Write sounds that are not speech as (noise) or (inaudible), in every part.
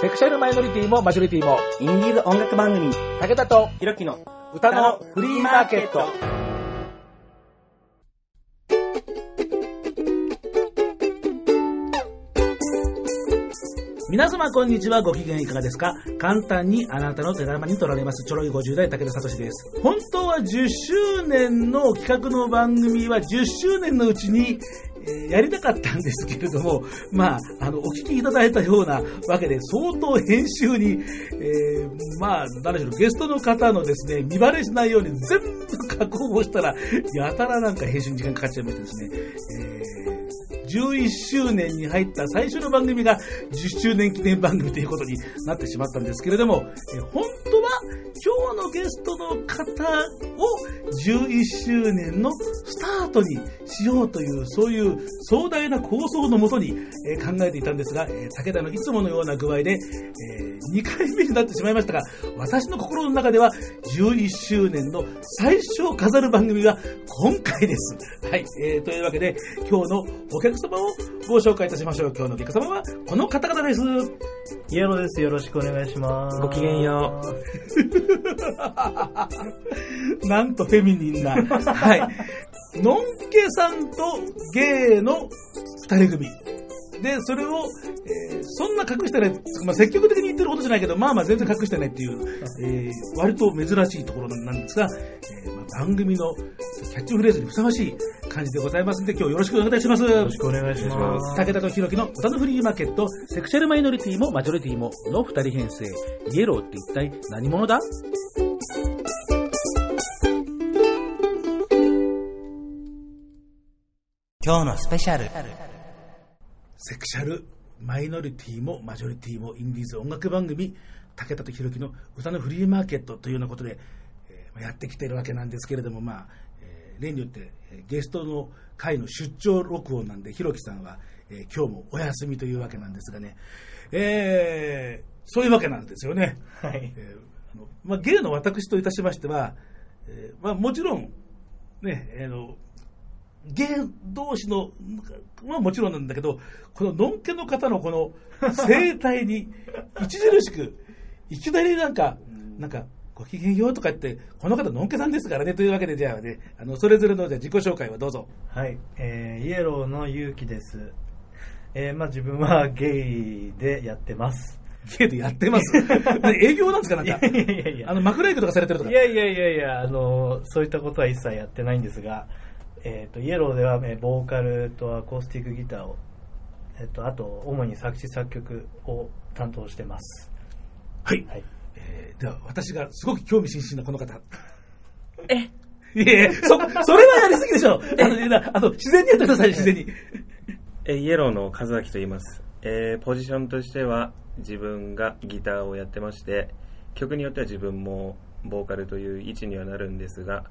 セクシャルマイノリティもマジョリティも、インディーズ音楽番組、武田とひろきの歌のフリーマーケット。皆様こんにちはご機嫌いかがですか？簡単にあなたの手玉に取られます。ちょろい50代武田聡です。本当は10周年の企画の番組は10周年のうちにやりたかったんですけれども、まあ、あの、お聞きいただいたようなわけで、相当編集に、えーまあ、何しょう、ゲストの方のですね、見バレしないように全部加工をしたら、やたらなんか編集に時間かかっちゃいましてですね、えー11周年に入った最初の番組が10周年記念番組ということになってしまったんですけれども、え本当は今日のゲストの方を11周年のスタートにしようという、そういう壮大な構想のもとに、えー考えていたんですが、えー武田のいつものような具合で、え2回目になってしまいましたが、私の心の中では11周年の最初を飾る番組が今回です。はい。えーというわけで、今日のお客様をご紹介いたしましょう。今日のお客様はこの方々です。イエローです。よろしくお願いします。ごきげんよなんとフェミニンな。はい。のんけさんとゲイの二人組。で、それを、えーそんな隠してない、まあ、積極的に言ってることじゃないけど、まあまあ全然隠してないっていう、えー割と珍しいところなんですが、えー、番組のキャッチフレーズにふさわしい感じでございますので、今日よろしくお願いします。よろしくお願いします。武田とひろきの歌のフリーマーケット、セクシャルマイノリティもマジョリティもの二人編成、イエローって一体何者だ？今日のスペシャル。セクシャルマイノリティもマジョリティもインディーズ音楽番組、武田とひろきの歌のフリーマーケットというようなことで、やってきているわけなんですけれども、まあ、えー例によって、えーゲストの会の出張録音なんで、ひろきさんは、えー今日もお休みというわけなんですがね、えーそういうわけなんですよね。はい。えーあのまあ、芸の私といたしましては、えーまあ、もちろん、ね、あの、芸同士の、まあもちろんなんだけど、こののんけの方のこの生態に著しく、いきなりなんか、なんか、ごきげんようとか言って、この方のんけさんですからね、というわけで、じゃあね、あの、それぞれのじゃあ自己紹介をどうぞ。はい。えー、イエローの勇気です。えー、まあ自分はゲイでやってます。ゲイでやってます？(laughs) 営業なんですかなんか？いやいやいやあの、枕営業とかされてるとか？いやいやいやいや、あの、そういったことは一切やってないんですが、えっ、と、イエローでは、えーボーカルとアコースティックギターを、えっ、と、あと、主に作詞作曲を担当してます。はい。はい。えーでは、私がすごく興味津々なこの方。え？いやいや、そ、それはやりすぎでしょ。あの、あの自然にやってください、自然に。えーイエローの和明と言います、えーポジションとしては自分がギターをやってまして曲によっては自分もボーカルという位置にはなるんですが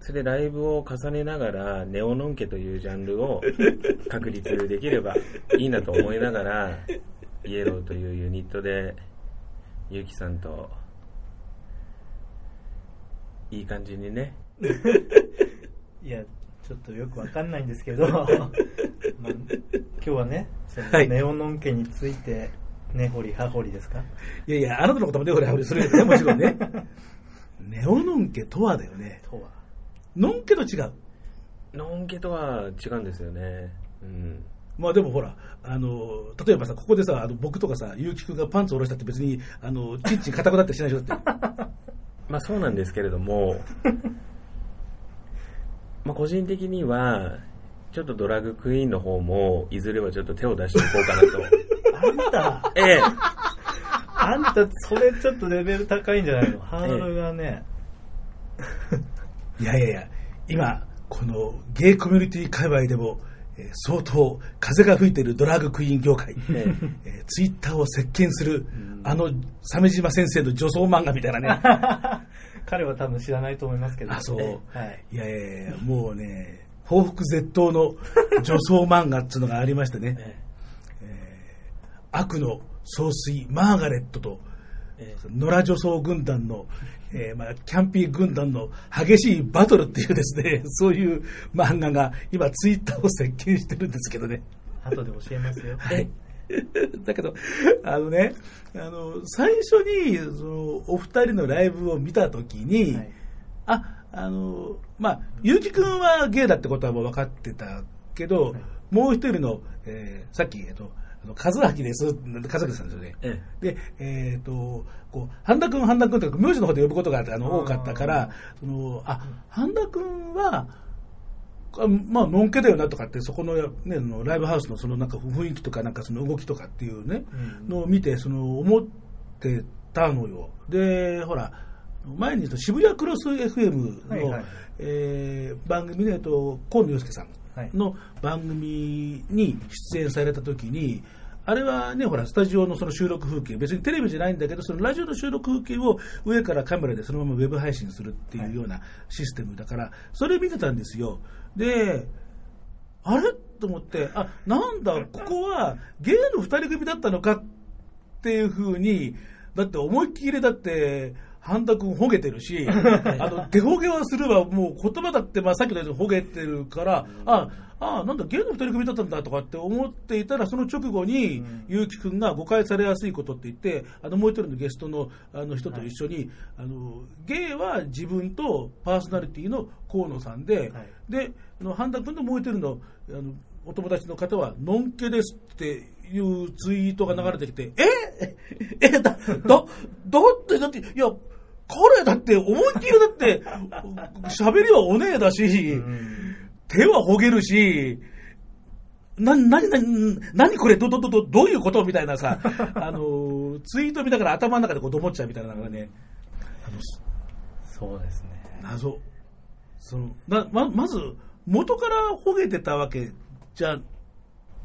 それでライブを重ねながらネオノンケというジャンルを確立できればいいなと思いながらイエローというユニットでゆきさんといい感じにね (laughs) いや、ちょっとよくわかんないんですけど、(laughs) まあ、今日はね、そネオノン家について、根掘り葉掘りですか？いやいや、あなたのこともね、ほれ、ほれ、それね、もちろんね。ネオノンケとはだよね。とは。ノンケと違う。ノンケとは違うんですよねうんまあでもほら、あの、例えばさ、ここでさ、あの僕とかさ、ゆうきくんがパンツを下ろしたって別に、あの、チンチン硬くなってしないでしょって。(laughs) まあそうなんですけれども、(laughs) まあ個人的には、ちょっとドラッグクイーンの方も、いずれはちょっと手を出していこうかなと。あんた、ええ、あんた、それちょっとレベル高いんじゃないの？ハードルがね、(laughs) いやいやいや、今、このゲイコミュニティ界隈でも、えー相当風が吹いているドラッグクイーン業界、え (laughs) えーツイッターを席巻する、あの、鮫島先生の女装漫画みたいなね。(laughs) 彼は多分知らないと思いますけど。あ、そう。はい。いやいやもうね、報復絶倒の女装漫画っていうのがありましてね、え悪の総帥マーガレットと、え野良女装軍団の、えーまあ、キャンピー軍団の激しいバトルっていうですね、(laughs) そういう漫画が今ツイッターを席巻してるんですけどね。後で教えますよ。(laughs) はい。(laughs) だけど、あのね、あの、最初に、その、お二人のライブを見たときに、はいあ、あの、まあ、ゆうきくんはゲイだってことはもう分かってたけど、はいもう一人の、えーさっき、えっと、和明です、和明さんですよね。えで、えっ、と、こう、半田君、半田君とか、名字の方で呼ぶことがあの多かったから、その、あ、半田君は、あまあ、のんけだよなとかって、そこの,、ね、あのライブハウスのそのなんか雰囲気とか、なんかその動きとかっていうね、うん。のを見て、その思ってたのよ。で、ほら、前に渋谷クロス FM の、はいはい。えー番組で、えっと、河野洋介さん。はいの番組に出演された時に、あれはね、ほら、スタジオのその収録風景、別にテレビじゃないんだけど、そのラジオの収録風景を上からカメラでそのままウェブ配信するっていうようなシステムだから、それ見てたんですよ。で、あれ？と思って、あ、なんだ、ここはゲイの二人組だったのかっていうふうに、だって思いっきりだって、半田君ほげてるし、(laughs) あの、手ほげはすればもう言葉だって、まあさっきのようにほげてるから、あ、あ、なんだ、ゲイの二人組だったんだとかって思っていたら、その直後に、ゆうきくんが誤解されやすいことって言って、あの、もう一人のゲストのあの人と一緒に、あの、ゲイは自分とパーソナリティの河野さんで、はい。で、あの、半田君ともう一人の、あの、お友達の方は、のんけですっていうツイートが流れてきて、え？(laughs) え、だ、だ、だって、だって、いや、彼だって、思いっきりだって、喋りはお姉だし、手はほげるし、な、なになに、なにこれ、ど、ど、ど、ど、どういうことみたいなさ、(laughs) あの、ツイート見ながら頭の中でこう、どもっちゃうみたいなのがね、そうですね。謎。その、な、ま、まず、元からほげてたわけじゃ、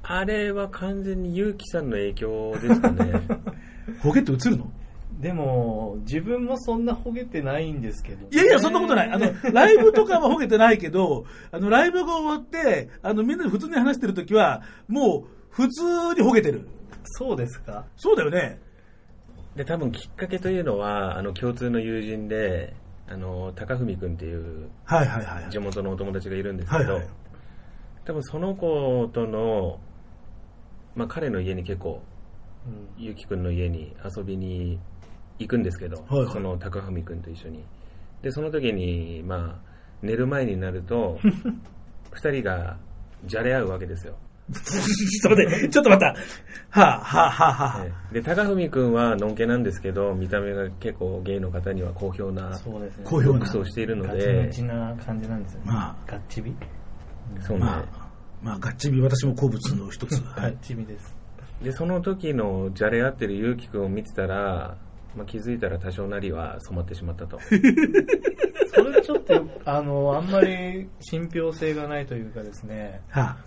あれは完全に結城さんの影響ですかね。(laughs) ほげって映るの？でも、自分もそんなほげてないんですけど、いやいや、そんなことない。あの、ライブとかはほげてないけど、あの、ライブが終わって、あの、みんなで普通に話してるときは、もう、普通にほげてる。そうですかそうだよね。で、多分きっかけというのは、あの、共通の友人で、あの、高文くんっていうはいはいはい。地元のお友達がいるんですけど、はいはい。多分その子との、まあ彼の家に結構、うんゆうきくんの家に遊びに行くんですけど、はいはいその高文くんと一緒に。で、その時に、まあ、寝る前になると、(laughs) 二人がじゃれ合うわけですよ。(laughs) ちょっと待って、ちょっと待った。はあ、はあ、はあ、はあ。ええで、高文くんはのんけなんですけど、見た目が結構ゲイの方には好評なそうですね。好評なをしているのガチでム、チな感じなんですよね。まあガッチビ？そうね。まあ、まあ、ガッチビ、私も好物の一つ。は (laughs) いガッ。チビです。で、その時のじゃれ合ってるゆうきくんを見てたら、まあ、気づいたら多少なりは染まってしまったと。(laughs) それちょっと、あの、あんまり信憑性がないというかですね、は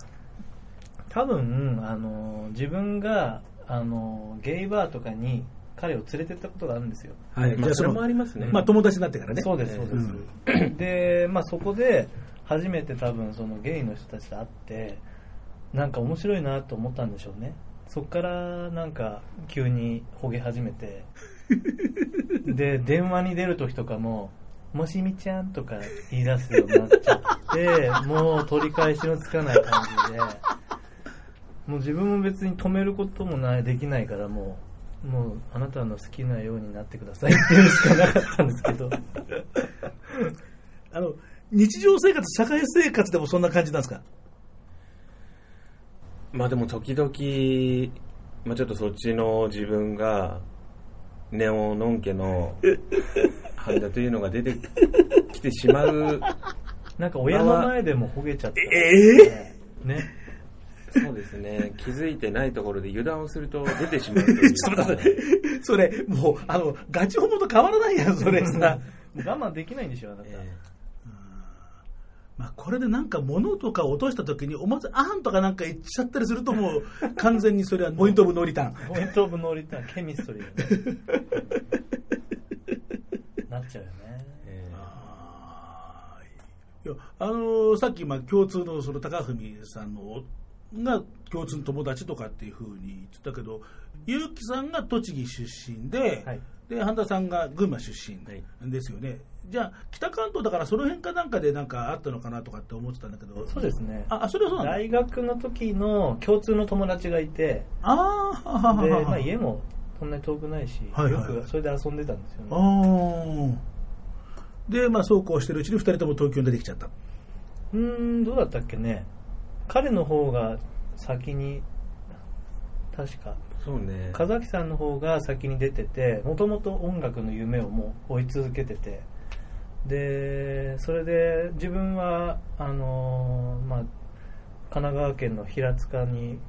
多分、あの、自分が、あの、ゲイバーとかに彼を連れてったことがあるんですよ。あ。はい。まあ、それもありまますね。まあ、友達になってからね。そうです、そうです。うんで、まあそこで、初めて多分そのゲイの人たちと会って、なんか面白いなと思ったんでしょうね。そっからなんか急にほげ始めて、で、電話に出る時とかも、もしみちゃんとか言い出すようになっちゃって、もう取り返しのつかない感じで、もう自分も別に止めることもない、できないからもう、もうあなたの好きなようになってくださいっていうしかなかったんですけど。(laughs) あの、日常生活、社会生活でもそんな感じなんですか？まあでも時々、まあちょっとそっちの自分が、ネオノン家の判断というのが出てきてしまう、なんか親の前でもほげちゃった。えね。そうですね、気づいてないところで油断をすると出てしまう。(laughs) ちょっと待って、それ、もう、あの、ガチホモと変わらないやん、それさ。(laughs) 我慢できないんでしょ、あなた。えまあ、これでなんか物とか落とした時に、おまず、あんとかなんか言っちゃったりすると、もう、完全にそれはポイントオブノーリターン。ポイントオブノーリターン、ケミストリーだねなっちゃうよね。えいやあのーさっき、まあ、共通のその高文さんのが共通の友達とかっていうふうに言ってたけど、結城さんが栃木出身で、はいで半田さんが群馬出身はいですよね。じゃあ、北関東だからその辺かなんかでなんかあったのかなとかって思ってたんだけど、そうですね。あ、あそれはそうなんだ。大学の時の共通の友達がいて。あー。はははで、はまあ、家もそんなに遠くないし、はいはい。よくそれで遊んでたんですよね。あー。で、まあ、そうこうしてるうちに二人とも東京に出てきちゃった。うーんどうだったっけね。彼の方が先に確か。そうね。風崎さんの方が先に出ててもともと音楽の夢をもう追い続けててでそれで自分はあのーまあ、神奈川県の平塚に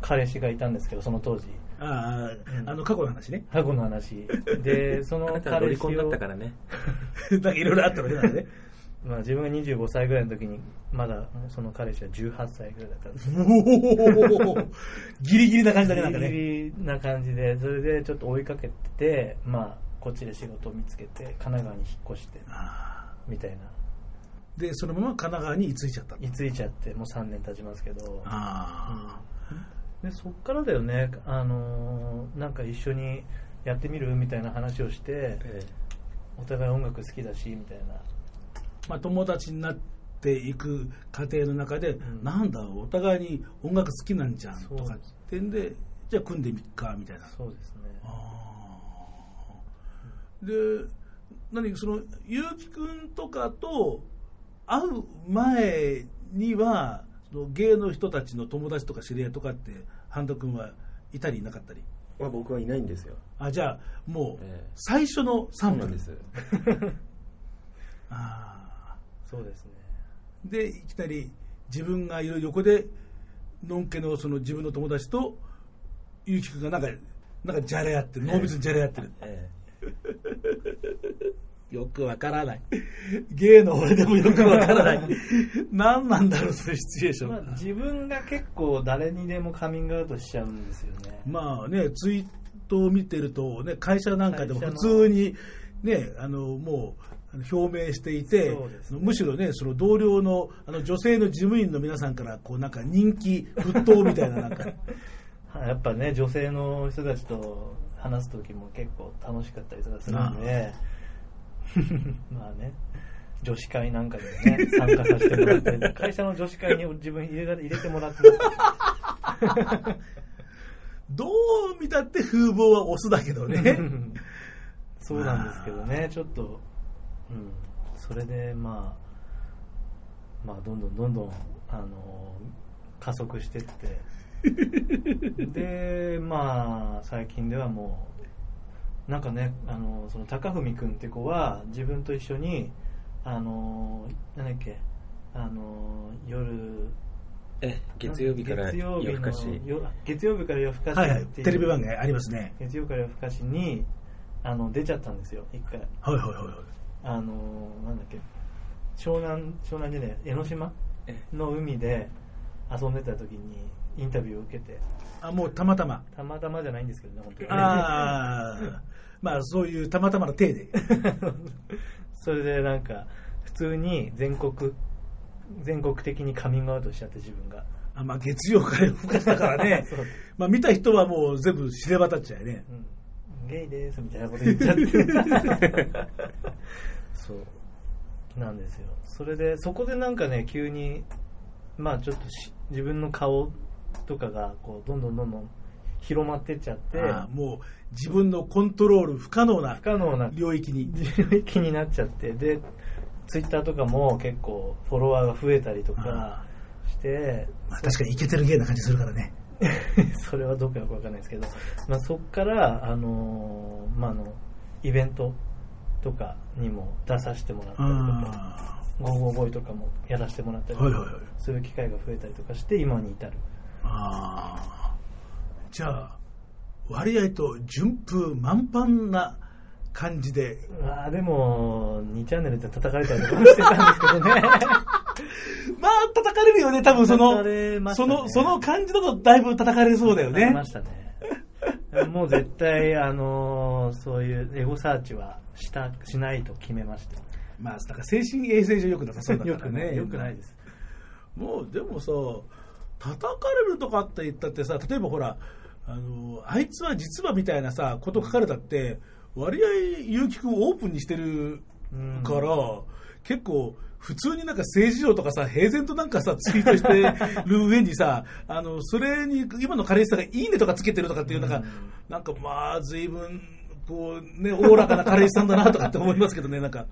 彼氏がいたんですけどその当時ああ、うんあの、過去の話ね。過去の話で (laughs) そのあなたはロ彼氏をだったからね。(laughs) なんかいろいろあったわけなんでね。(laughs) まあ、自分が25歳ぐらいの時にまだその彼氏は18歳ぐらいだったんですおおギリギリな感じだね、なんかね。ギリギリな感じでそれでちょっと追いかけてて、まあ、こっちで仕事を見つけて神奈川に引っ越してあみたいな。ーで、そのまま神奈川に居ついちゃった。居ついちゃってもう3年経ちますけど。あでそっからだよね、あのーなんか一緒にやってみる？みたいな話をしてえお互い音楽好きだしみたいな。ーまあ、友達になっていく過程の中で、ん。なんだ、お互いに音楽好きなんじゃんとかってんで、じゃあ組んでみっか、みたいな。そうですね。あーで、何その、ゆうきくんとかと会う前には、その芸の人たちの友達とか知り合いとかって、半田君はいたりいなかったり？僕はいないんですよ。あ、じゃあ、もうええ、最初の3分です。(laughs) あそうですねーで、いきなり自分がいる横で、のんけのその自分の友達と、ゆうきくんがなんか、なんかじゃれ合ってる、濃密にじゃれ合ってる。えよくわからない。芸の俺でもよくわからない。何なんだろう、そのシチュエーション。まあ、自分が結構誰にでもカミングアウトしちゃうんですよねまあね、ツイートを見てると、ね、会社なんかでも普通に、ね、あの、もう、表明していて、ねむしろね、その同僚のあの女性の事務員の皆さんから、こうなんか人気沸騰みたいな、なんか、(laughs) やっぱね女性の人たちと話す時も結構楽しかったりとかするんで (laughs) まあね。女子会なんかでもね参加させてもらったり (laughs) 会社の女子会に自分入れ入れてもらって (laughs) どう見たって風貌はオスだけどね。そうなんですけどねちょっとうん。それでまあまあどんどんどんどんあの加速してって。でまあ最近ではもうなんかねあのその高文君って子は自分と一緒にあのなんだっけあの夜え月曜日から月曜日の夜更かし。よ月曜日から夜更かしはいテレビ番組ありますね。月曜から夜更かしにあの出ちゃったんですよ一回はいはいはいはい。あのなんだっけ湘南湘南じゃねえ江ノ島えの海で遊んでた時にインタビューを受けて。あ、もうたまたま。たまたまじゃないんですけどね本当に。ああ、まあそういうたまたまの体で。(laughs) それでなんか普通に全国全国的にカミングアウトしちゃって自分が。あまあ月曜から夜更かしだからね。(laughs) まあ見た人はもう全部知れ渡っちゃうよね。うん、ゲイですみたいなこと言っちゃって。(laughs) そう。なんですよ。それでそこでなんかね急にまあちょっとし自分の顔とかがこうどんどんどんどん広まってっちゃってもう自分のコントロール不可能な不可能な領域に。領域になっちゃってでツイッターとかも結構フォロワーが増えたりとかしてまあ確かにイケてる芸な感じするからね。(laughs) それはどこかよくわかんないですけど、まあ、そこから、あのーまあ、あのイベントとかにも出させてもらったりとかあ「ゴーゴーボーイ」とかもやらせてもらったりとかはいはいはいそういう機会が増えたりとかして今に至るあじゃあ、割合と順風満帆な感じで。あでも2チャンネルで叩かれたりとかもしてたんですけどね (laughs) まあ叩かれるよね、多分その、叩かれましたそねの、その感じだとだいぶ叩かれそうだよねま。したねもう絶対、あのーそういうエゴサーチはしたしないと決めましたまあ、だから精神衛生上良くなさそうだからね。(laughs) よくないですもうでもさ叩かれるとかって言ったってさ例えばほらあのあいつは実はみたいなさこと書かれたって割合結城君オープンにしてるうんから、結構、普通になんか政治上とかさ、平然となんかさ、ツイートしてる上にさ、あの、それに、今の彼氏さんがいいねとかつけてるとかっていう、なんか、なんかまあ、随分、こう、ね、おおらかな彼氏さんだなとかって思いますけどね、なんか。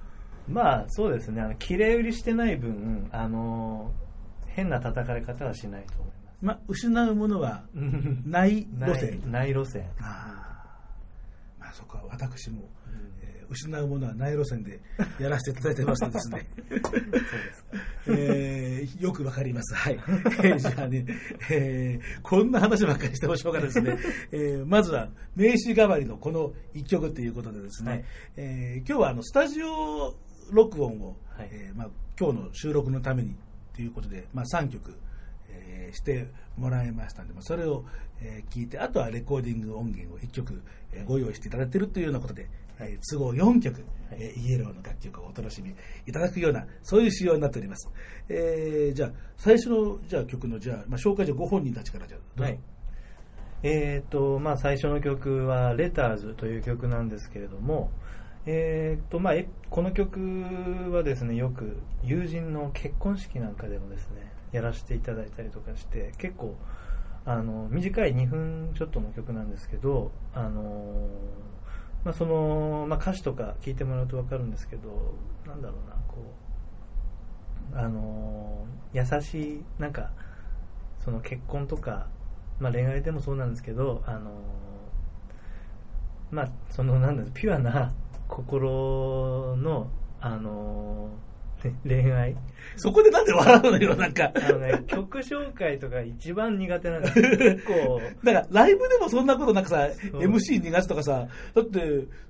まあそうですねあの綺麗売りしてない分あの変な叩かれ方はしないと思いますまあ、失うものは (laughs) ない路線。ない路線ああまあ、そこは私も、えー失うものはない路線でやらせていただいてますのでですね。そうですかえーよくわかります。はい。えーじゃあね、えーこんな話ばっかりしてもしょうがないですね。えーまずは、名刺代わりのこの一曲ということでですね、はいえー今日はあの、スタジオ録音を、はいえーまあ、今日の収録のためにということで、まあ、3曲、えーしてもらいましたので、まあ、それを、えー聞いて、あとはレコーディング音源を1曲、えーご用意していただいているというようなことで、えー都合4曲、はい。えーイエローの楽曲をお楽しみいただくような、そういう仕様になっております。えーじゃあ、最初のじゃあ曲の、じゃあ、まあ、紹介じゃあご本人たちからじゃあ、どうぞ。はい。えーとまあ、最初の曲は「レターズという曲なんですけれども、えーとまあ、この曲はですねよく友人の結婚式なんかでもですねやらせていただいたりとかして結構あの短い2分ちょっとの曲なんですけど、あのまあそのまあ、歌詞とか聞いてもらうと分かるんですけどなんだろうなこう、あの優しいなんかその結婚とか、まあ、恋愛でもそうなんですけど、あのまあ、そのなんだろうピュアな心の、あのね恋愛。そこでなんで笑うのよ、なんか。あの、ね、(laughs) 曲紹介とか一番苦手なんですよ。結構だから、ライブでもそんなことなんかさ、MC 2月とかさ、だって、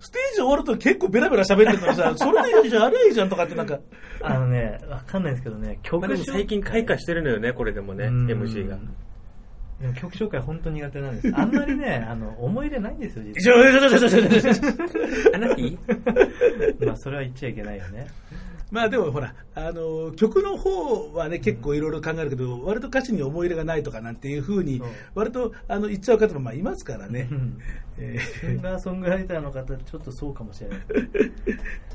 ステージ終わると結構ベラベラ喋ってるのにさ、(laughs) それでいいじゃん、あれいいじゃんとかってなんか、あのねわかんないですけどね曲まあでも最近開花してるのよね、これでもね、うん。MC が。でも曲紹介本当苦手なんです。あんまりね、(laughs) あの、思い入れないんですよ、実は。あなきまあ、それは言っちゃいけないよね。まあでもほら、あの曲の方はね、結構いろいろ考えるけど、うん、割と歌詞に思い入れがないとかなんていうふうに、割とあの言っちゃう方もまあいますからね。シンガーソングライターの方、ちょっとそうかもしれない。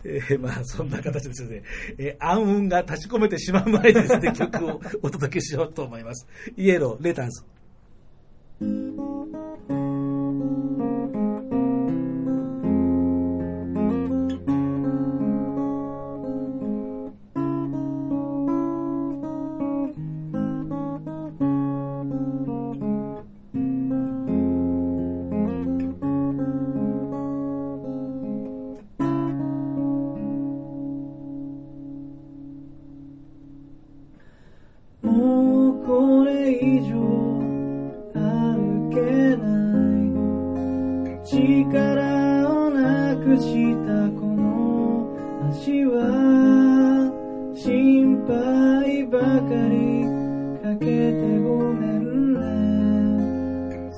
えー、まあそんな形ですね、えー、暗雲が立ち込めてしまう前にですね、曲をお届けしようと思います。イエロー、レタス。うん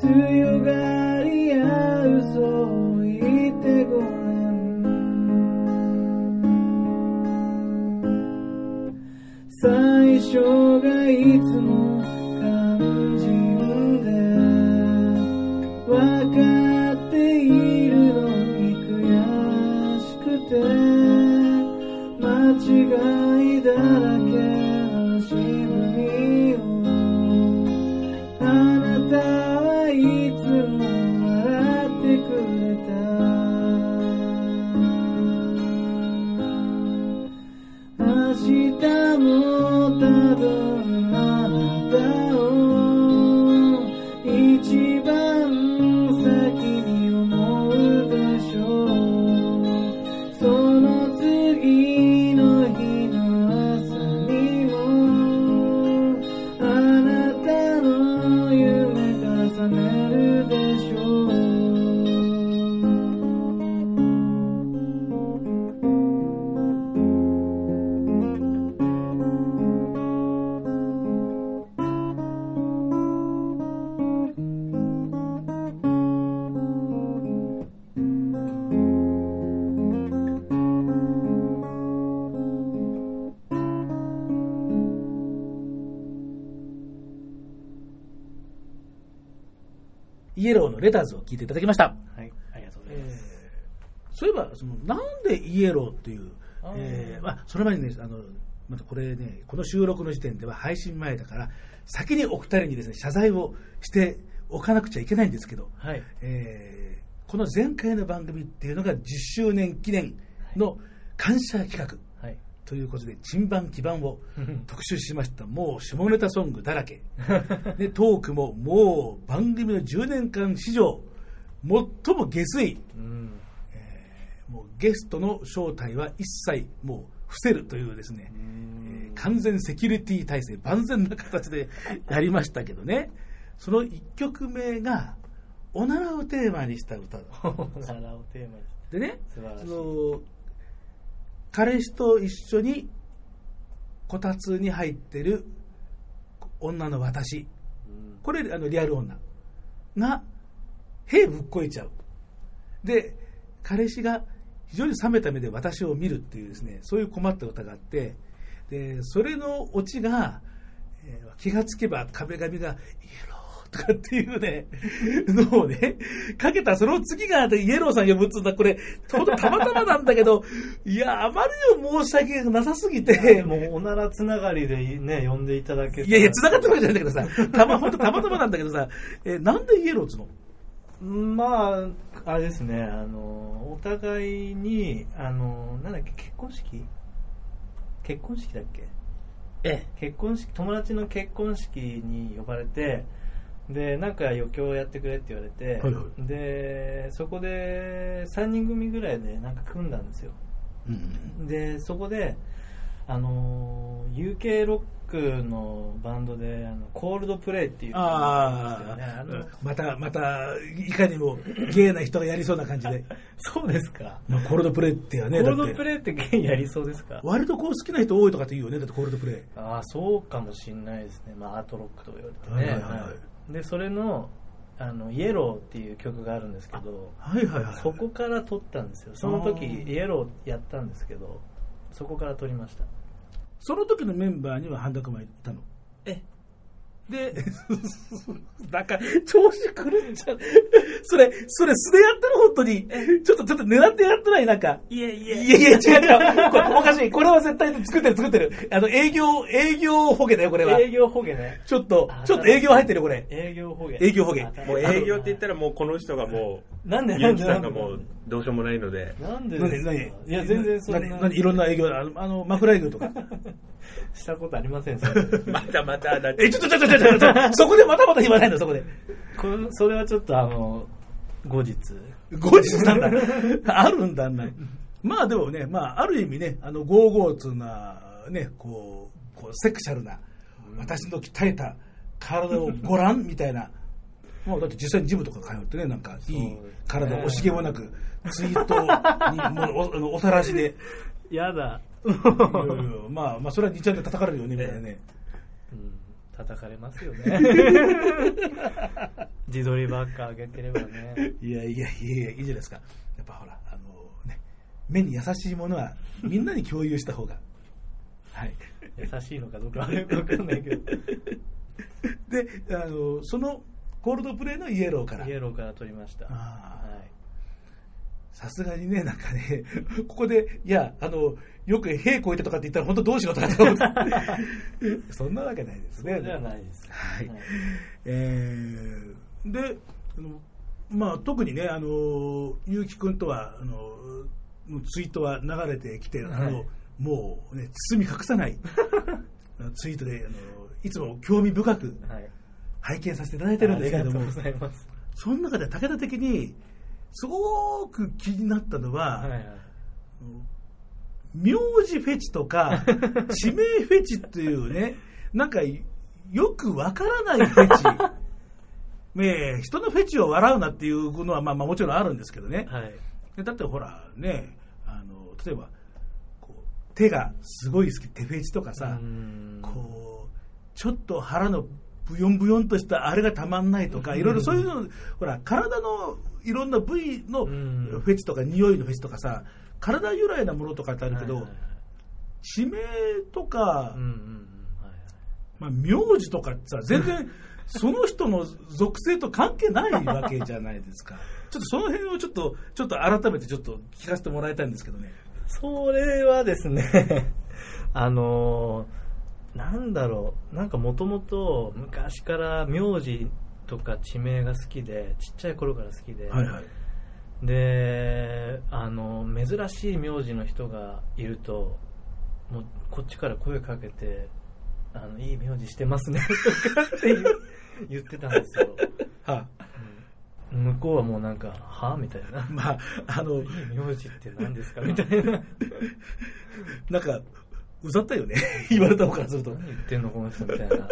through your ただきました。はいありがとうございます、そういえばそのなんでイエローっていうあーえーまあ、その前にね、あの、またこれね、この収録の時点では配信前だから、先にお二人にですね、謝罪をしておかなくちゃいけないんですけど、はい。えーこの前回の番組っていうのが10周年記念の感謝企画はい。ということで、珍版基盤を特集しました。もう下ネタソングだらけ。で、トークももう番組の10年間史上、最も下水。うん。もうゲストの正体は一切もう伏せるというですね、えー完全セキュリティ体制、万全な形でやりましたけどね、その1曲目が、おならをテーマにした歌。だ奈良をテーマに。でねその彼氏と一緒にこたつに入ってる女の私。うん。これあのリアル女。が兵ぶっこいちゃう。で彼氏が非常に冷めた目で私を見るっていうですねそういう困った歌があってでそれのオチが、えー気がつけば壁紙がイエローとかっていうね (laughs) のをねかけたその次がイエローさん呼ぶっつうんだ。これほんとたまたまなんだけどいやあまりにも申し訳なさすぎてもうおならつながりでね、呼んでいただけいやいや、繋がってるわけじゃないんだけどさ、たま、ほんとたまたまなんだけどさ、えなんでイエローっつうの？まあ、あれですね、あの、お互いに、あの、なんだっけ、結婚式？結婚式だっけ？え結婚式、友達の結婚式に呼ばれて、で、なんか余興やってくれって言われて、はいはで、そこで3人組ぐらいでなんか組んだんですよ。うん。で、そこで、あの、UK ロックのバンドで、あのコールドプレイっていうね。ああまた、また、いかにもゲイな人がやりそうな感じで。(laughs) そうですか。まあ、コールドプレイってはね、コールドプレイってゲイやりそうですか？割とこう好きな人多いとかって言うよね、だってコールドプレイ。ああ、そうかもしれないですね。まあ、アートロックと言われてね。はいはいはいはいで、それの、あの、イエローっていう曲があるんですけど、はいはいはい。そこから撮ったんですよ。その時、イエローやったんですけど、そこから撮りました。その時のメンバーには半田君いたの。えで、(laughs) なんか、調子狂っちゃう。それ、それ素でやってる本当に。ちょっと、ちょっと狙ってやってないなんか。いえいえいやいや、違う違う。これおかしい。これは絶対作ってる作ってる。あの、営業、営業ホゲだよ、これは。営業ホゲね。ちょっとあ、ちょっと営業入ってる、これ。営業ホゲ。営業ホゲあもう営業って言ったらもうこの人がもうなんでなんがもうどうしようもないのでなんで？何？何？ですかいや、全然そんな。何？何？いろんな営業、あの、あのマフラー営業とか。(laughs) したことありません、それ (laughs) またまただってえ、ちょっとちょっとちょっとちょっと、そこでまたまた言わないの、そこで。これそれはちょっとあの、後日。後日？なんだ。あるんだ、な。まあでもね、まあある意味ね、あの、ゴーゴーツな、ね、こう、こうセクシャルな、私の鍛えた体をご覧みたいな。もうだって実際にジムとか通ってね、なんかいい体を惜しげもなく、ツイートにもうお (laughs) おさらしで、やだ。いやいやまあまあそれは2ちゃんで叩かれるよね、みたいなね。うん、叩かれますよね。(laughs) 自撮りばっか上げてればね。いやいやいやいや、いいじゃないですか。やっぱほら、あのね、目に優しいものはみんなに共有した方が。はい。優しいのかどうかわかんないけど。で、あの、そのコールドプレイのイエローからイ。エローから撮りました。さすがにね、なんかね、(laughs) ここで、いや、あの、よく兵こいてとかって言ったら本当どうしようとか。そんなわけないですね。ではないです。はいえーであの、まあ、特にね、あの結城君とはあのツイートは流れてきて、あのはいもう、ね、包み隠さない (laughs) ツイートであのいつも興味深くはい。拝見させていただいてるんですけれども。その中で武田的にすごく気になったのは、はいはい。名字フェチとか (laughs) 地名フェチっていうねなんかよくわからないフェチねえ人のフェチを笑うなっていうのは、まあ、まあもちろんあるんですけどね、はい。でだってほらねあの例えば手がすごい好き手フェチとかさ、うんこうちょっと腹のブヨンブヨンとしたあれがたまんないとか、うん。いろいろそういうのほら体のいろんな部位のフうん。ェチとか匂いのフェチとかさ体由来なものとかってあるけど、地名とか、まあ、名字とかってさ全然 (laughs) その人の属性と関係ないわけじゃないですか。ちょっとその辺をちょっとちょっと改めてちょっと聞かせてもらいたいんですけどね。それはですね、(laughs) あのーなんだろう、なんかもともと昔から名字とか地名が好きで、ちっちゃい頃から好きで、はいはい。で、あの、珍しい名字の人がいると、もうこっちから声かけて、あの、いい名字してますね、とかって (laughs) 言ってたんですよ。はうん向こうはもうなんか、はみたいな。まあ、あの、名字って何ですかみたいな。(laughs) なんか、うざったよね。(laughs) 言われた方からすると。何言ってんのこの人みたいな。も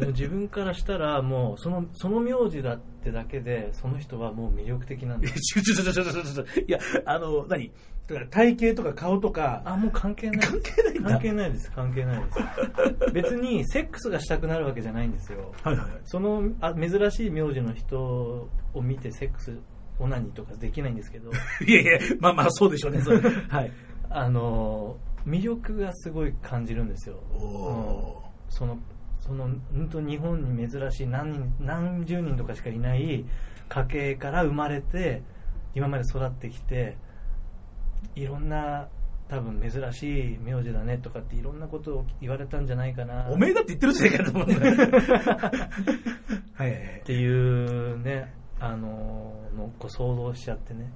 う自分からしたらもうそのその名字だってだけでその人はもう魅力的なんいやです。ちょちょちょちょちょちょちょいや、あの、何？だから体型とか顔とか、あもう関係ない関係ない関係ないです関係ないです別にセックスがしたくなるわけじゃないんですよはいはいはい。そのあ珍しい名字の人を見てセックスオナニーとかできないんですけど (laughs) いやいや、まあまあそうでしょうね。そう (laughs) はい。あの魅力がすごい感じるんですよ。おうん。そのその本当日本に珍しい何人何十人とかしかいない家系から生まれて今まで育ってきていろんな多分珍しい名字だねとかっていろんなことを言われたんじゃないかな。おめえだって言ってるじゃないかと思うんだよはいっていうねあののこう想像しちゃってね。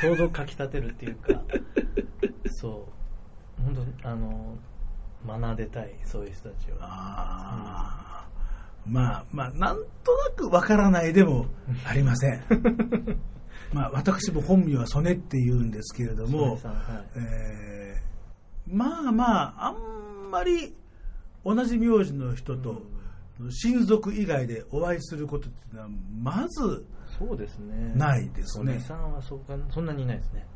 想像をかきたてるっていうか。(laughs) そう本当あの学べたいそういう人たちはあー。まあまあ、なんとなくわからないでもありません。(laughs) まあ私も本名は曽根って言うんですけれども、はい。えーまあまあ、あんまり同じ名字の人と親族以外でお会いすることっていうのはまずそうですね。ないですね。曽根さんはそうかそんなにいないですね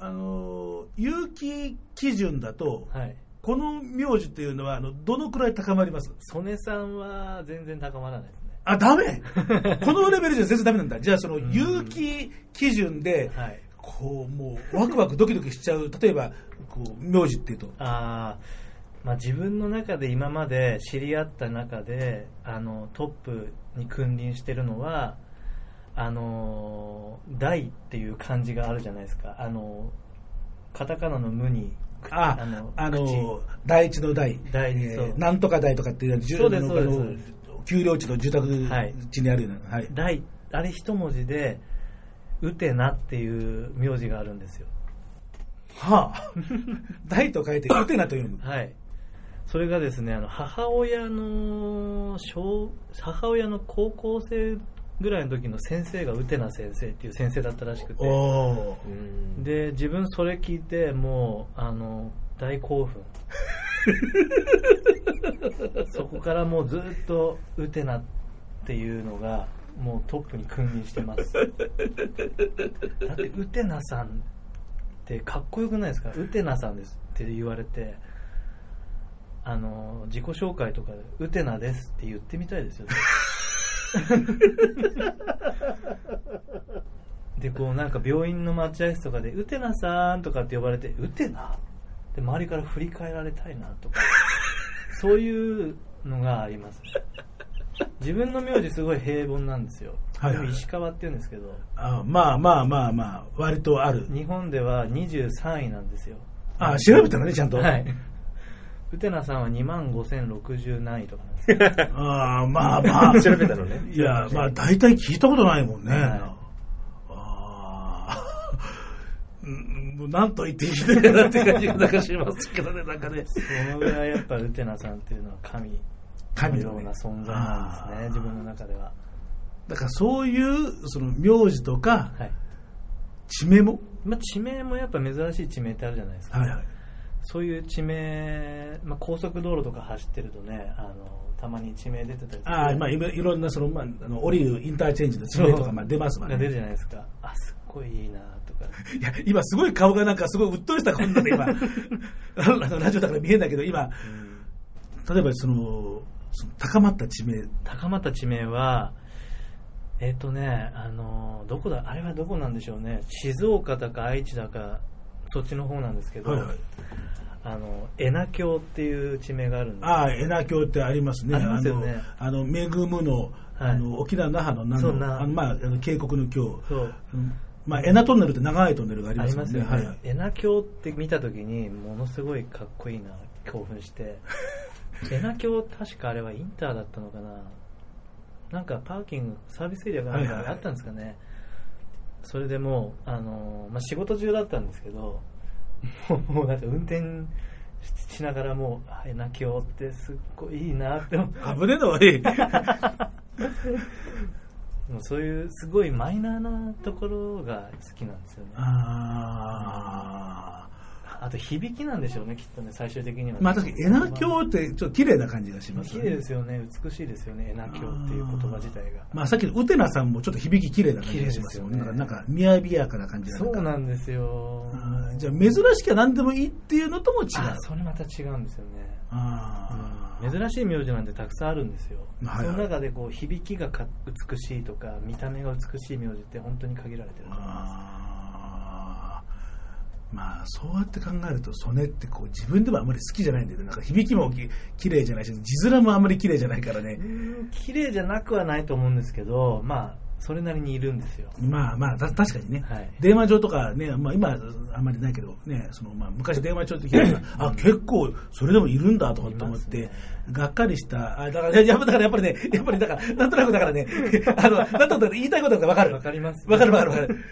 あの有機基準だと、はい。この名字っていうのはあのどのくらい高まります？曽根さんは全然高まらないですね。あ、ダメ？(laughs) このレベルじゃ全然ダメなんだ。じゃあそのうん。有機基準で、はい。こう、もうワクワクドキドキしちゃう、例えば、こう、名字っていうと。あー。まあ自分の中で今まで知り合った中であのトップに君臨してるのはあの大っていう漢字があるじゃないですかあのカタカナの無にあ、あのあの、口第一の第、第一そうえーなんとか第とかっていうのは、そうですそうです丘陵地の住宅はい地にあるような。はい。大あれ一文字でウテナっていう名字があるんですよはあ。(laughs) 大と書いて、ウテナと読む。はい。それがですね、あの母親の小母親の高校生ぐらいの時の先生がウテナ先生っていう先生だったらしくて。で自分それ聞いてもうあの大興奮。(laughs) そこからもうずっとウテナっていうのがもうトップに君臨してます。だってウテナさんってかっこよくないですか？ウテナさんですって言われてあの自己紹介とかでウテナですって言ってみたいですよね (laughs) でこうなんか病院の待合室とかでウテナさんとかって呼ばれてウテナ？で周りから振り返られたいなとか。そういうのがあります。自分の名字すごい平凡なんですよ、はいはい。石川って言うんですけど。あまあまあまあまあ、割とある。日本では23位なんですよ。あ、調べたのね、ちゃんと。はいウテナさんは2万5060何位とかなんですよ (laughs) ああ、まあまあ。調べたのねいや、まあ大体聞いたことないもんね。はいああ。うんもう何と言っていいのかなって感じがなんかしますけどね、なんかね。そのぐらいやっぱウテナさんっていうのは神神のような存在なんですね自分の中ではだからそういう、その名字とか、はい地名も？まあ、地名もやっぱ珍しい地名ってあるじゃないですか、はいはい。そういう地名、まあ、高速道路とか走ってるとねあのたまに地名出てたりああ、まあいろいろんな、その、まあ、あの降りるインターチェンジの地名とか、まあ出ますわが出るじね。ゃないですか。あすっごいいいなとか。(laughs) いや、今すごい顔がなんかすごいうっとりした顔になって今、(laughs) ラジオだから見えないけど、今、例えばその、その高まった地名、高まった地名はえっ、とねあのどこだ？あれはどこなんでしょうね。静岡だか愛知だかそっちの方なんですけど、はいはいあの恵那峡っていう地名があるんです。ああ、恵那峡ってありますね。ありますよね。あの、恵むの、はい。あの、沖縄那覇の那の、あの、まあ、あの渓谷の峡。そう。うん。まあ、エナトンネルって長いトンネルがありあますもんね。よね、はい。エナ鏡って見た時にものすごいかっこいいな興奮して。(laughs) エナ鏡確かあれはインターだったのかな。なんかパーキングサービスエリアがあったんですかね、それでもう、あのまあ、仕事中だったんですけど (laughs) もうなんか運転ししながらもうあエナ鏡ってすっごいいいなって思って危ねえのはいい。(laughs) もうそういうすごいマイナーなところが好きなんですよね。ああと響きなんでしょうねきっとね最終的にはーまあ確かにエナ鏡ってちょっと綺麗な感じがしますよね。綺麗ですよね美しいですよねエナ鏡っていう言葉自体が。まあさっきのウテナさんもちょっと響き綺麗な感じがしますよね。よね。なんか、みやびやかな感じそうなんんですよ。かじゃあ珍しきゃ何でもいいっていうのとも違う。あそれまた違うんですよね。あー。珍しい名字なんてたくさんあるんですよ、はいはい。その中でこう響きがか美しいとか見た目が美しい名字って本当に限られてると思いますまあそうやって考えるとソネってこう自分でもあんまり好きじゃないんだよね。なんか響きもき綺麗じゃないし字面もあんまり綺麗じゃないからね。綺麗じゃなくはないと思うんですけどまあそれなりにいるんですよ。まあまあた確かにね、はい。電話帳とかね、まあ、今あんまりないけどねそのまあ昔電話帳って聞いたらあ結構それでもいるんだとかって思って、ね。がっかりした。あだからやっぱだからやっぱりねやっぱりだからなんとなくだからねあのなんとなく言いたいことが分かる？わかります。分かる分かる分かる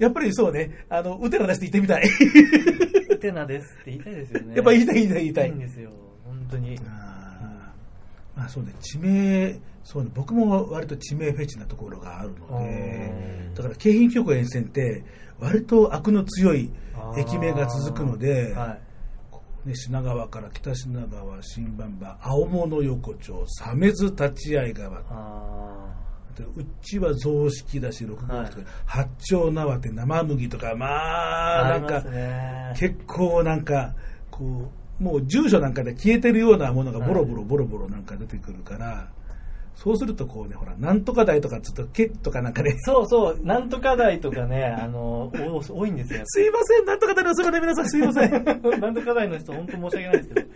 やっぱりそうね。あのウテナ出して言ってみたい。ウテナですって言いたいですよね。やっぱ言いたい言いたい言いたい。んですよ。本当に。あー。まあそうね。地名そうね。僕も割と地名フェチなところがあるのでうんだから京浜急行沿線って割と悪の強い駅名が続くので、ね、品川から北品川新馬場青物横丁鮫洲立会川うちは雑式だし六号機とか、はい。八丁縄手生麦とかまあなんか結構なんかこうもう住所なんかで消えてるようなものがボロボロボロボロなんか出てくるから、そうするとこうねほらなんとか台とかちょっとけとかなんかね。そうそうなんとか台とかね (laughs) あのお多いんですよ。すいませんなんとか台のすいません皆さんすいません。(laughs) なんとか台の人本当申し訳ないですけど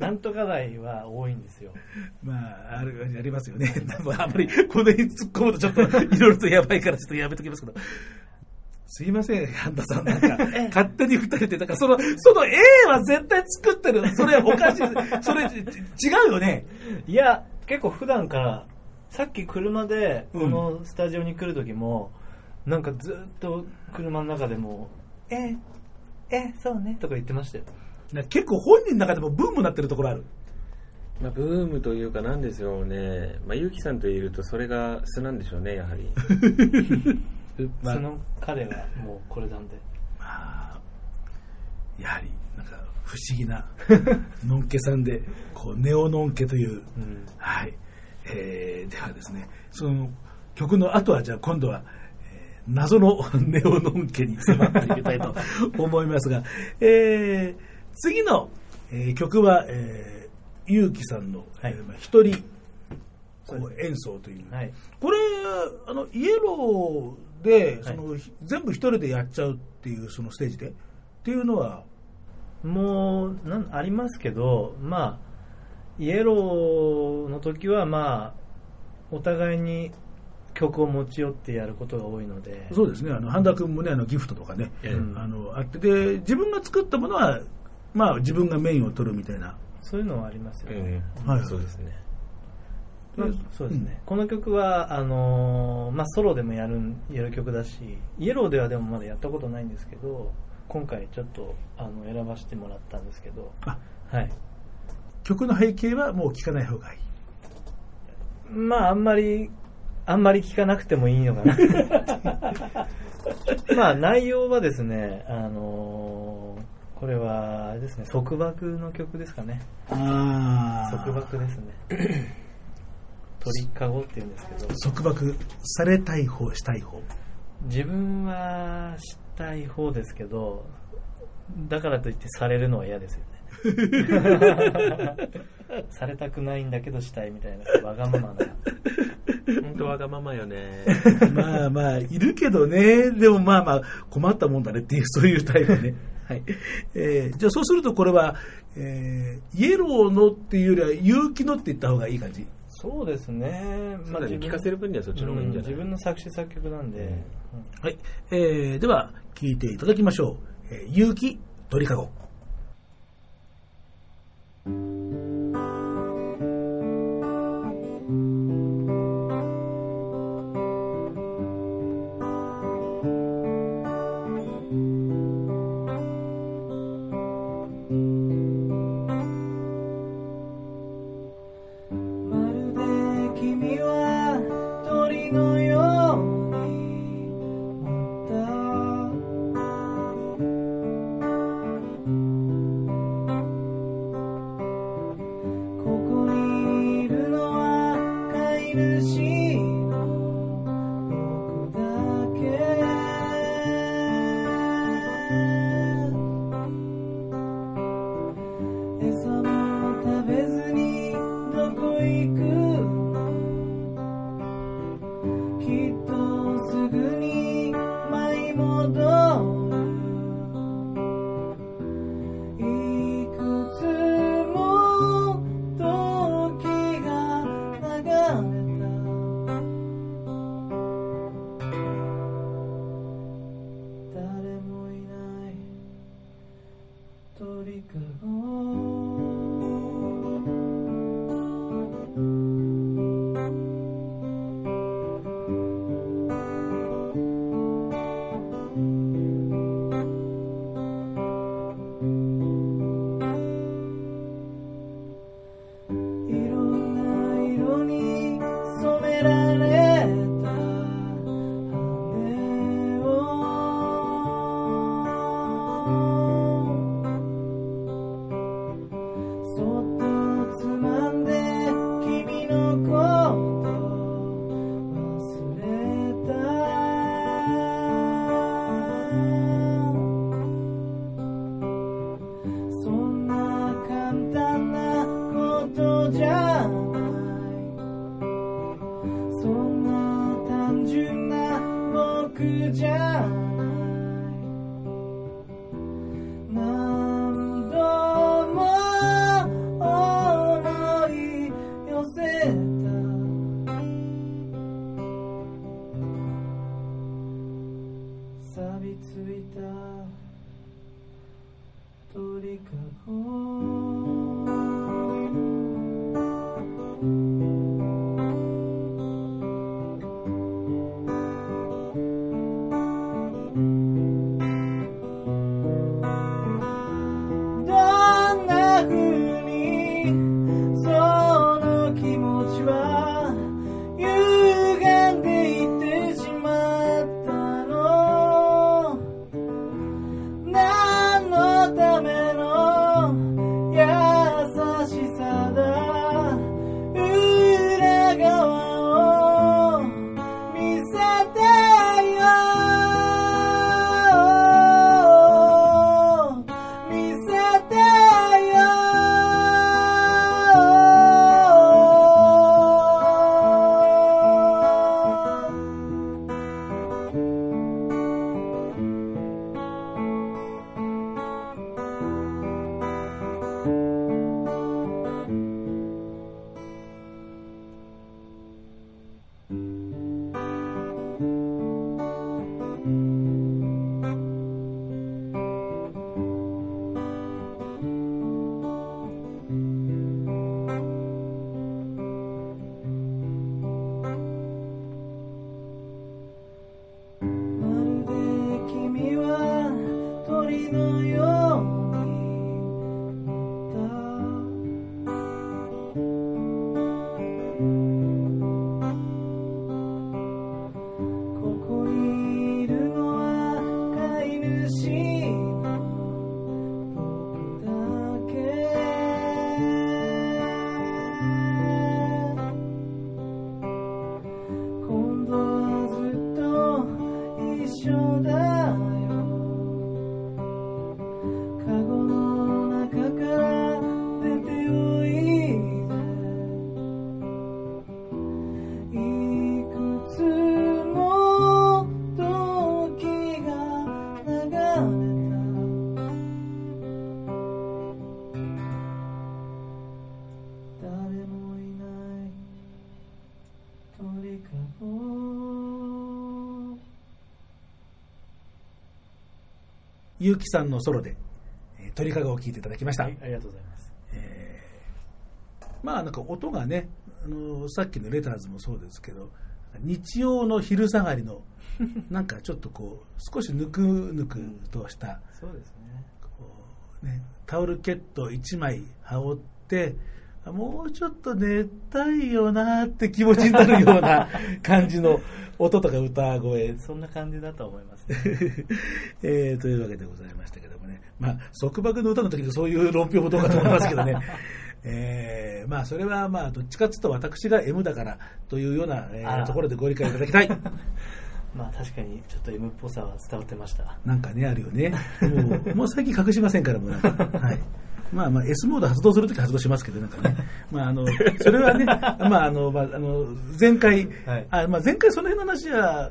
(laughs) なんとか台は多いんですよまああるありますよね (laughs) あんまりこれに突っ込むとちょっといろいろとやばいからちょっとやめときますけどすいません、半田さん。なんか、(laughs) 勝手に二人で、だからその、その A は絶対作ってる。それおかしい。それ、違うよね。いや結構普段からさっき車でこうんのスタジオに来る時も、なんかずっと車の中でも「ええそうね」とか言ってましたよな結構本人の中でもブームになってるところある。まあ、ブームというかなんですよね、まあ、ゆうきさんといるとそれが素なんでしょうねやはり (laughs) まあその彼はもうこれなんでまあ、やはり、なんか、不思議な、(laughs) のんけさんで、こう、ネオのんけという、うんはい。えー、ではですね、その、曲の後は、じゃあ今度は、えー謎の (laughs) ネオのんけに迫っていきたいと思いますが、えー、次の、えー曲は、えー、ゆうきさんの、はい。えーまあ一人、演奏という。はい。これ、あの、イエローで、はい。その、ひ全部一人でやっちゃうっていう、そのステージで？っていうのは、もうなんありますけどまあイエローの時はまあお互いに曲を持ち寄ってやることが多いので。そうですね、あの、半田君もね、あの、ギフトとかね、うん。あの、あって、で、自分が作ったものは、まあ、自分がメインを取るみたいな。そういうのはありますよね、はいそうですね。まあそうですね、この曲はあのーまあ、ソロでもやるやる曲だしイエローではでもまだやったことないんですけど今回ちょっとあの選ばせてもらったんですけどあ、はい。曲の背景はもう聞かない方がいい。まああんまりあんまり聞かなくてもいいのかな。(laughs) まあ内容はですねあのーこれはあれですね束縛の曲ですかね。あ束縛ですね。鳥かごっていうんですけど。束縛されたい方、したい方。自分はしたい方ですけどだからといってされるのは嫌ですよね。(laughs) されたくないんだけどしたいみたいなわがままな。本当わがままよね。(laughs) まあまあ、いるけどね、でもまあまあ、困ったもんだねっていう、そういうタイプね。はい。えーじゃあそうするとこれは、えーイエローのっていうよりは、勇気のって言った方がいい感じ？そうですね、そうだね聞かせる分にはそっちの方がいいんじゃない？自分の作詞作曲なんで、うんはい。えー、では、聞いていただきましょう。えー、勇気鳥かご。ゆうきさんのソロで、えー鳥かごを聴いていただきました。はい、ありがとうございます。まあなんか音がね、あのさっきのレターズもそうですけど、日曜の昼下がりの、(laughs) なんかちょっとこう、少しぬくぬくとした、そうですね。タオルケット1枚羽織って、あもうちょっと寝たいよなって気持ちになるような (laughs) 感じの音とか歌声、そんな感じだと思いますね。(laughs) えーというわけでございましたけどもね、まあ、束縛の歌の時にそういう論評もどうかと思いますけどね、(laughs) えーまあ、それはまあ、どっちかっていうと私が M だからというような、えーところでご理解いただきたい。まあ確かにちょっと M っぽさは伝わってました。なんかね、あるよね。もう、もう最近隠しませんから、もうなんか。はい。まあまあ、S モード発動するとき発動しますけど、なんかね。(laughs) まああの、それはね、まああの、まああの、前回、はいあまあ前回その辺の話は、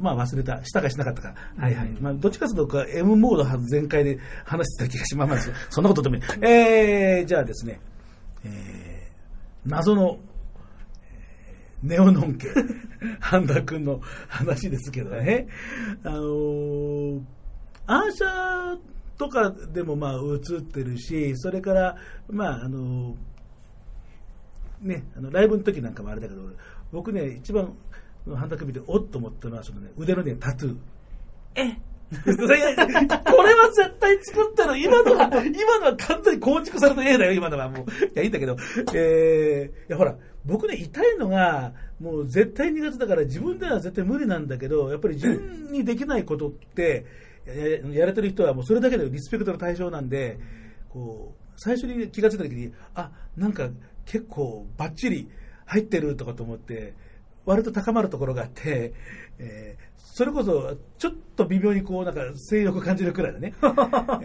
まあ忘れた。したかしなかったか。はいはい。まあどっちかというと、M モードは全開で話してた気がします。そんなことでもいい。えー、じゃあですね、えー、謎の、ネオノン家、(laughs) 半田君の話ですけどね、あのーアーシャとかでもまあ映ってるし、それから、まああのね、あのライブの時なんかもあれだけど、僕ね、一番半田君見て、おっと思ったのは、そのね、腕のね、タトゥー。え (laughs) これは絶対作ったの。今のは、今のは完全に構築された絵だよ、今のはもう。いや、いいんだけど。えー、いや、ほら、僕ね、痛いのが、もう絶対苦手だから自分では絶対無理なんだけど、やっぱり自分にできないことって、ややれてる人はもうそれだけでリスペクトの対象なんで、こう、最初に気がついた時に、あ、なんか結構バッチリ入ってるとかと思って、割と高まるところがあって、えーそれこそちょっと微妙にこうなんか性欲感じるくらいだね。(laughs)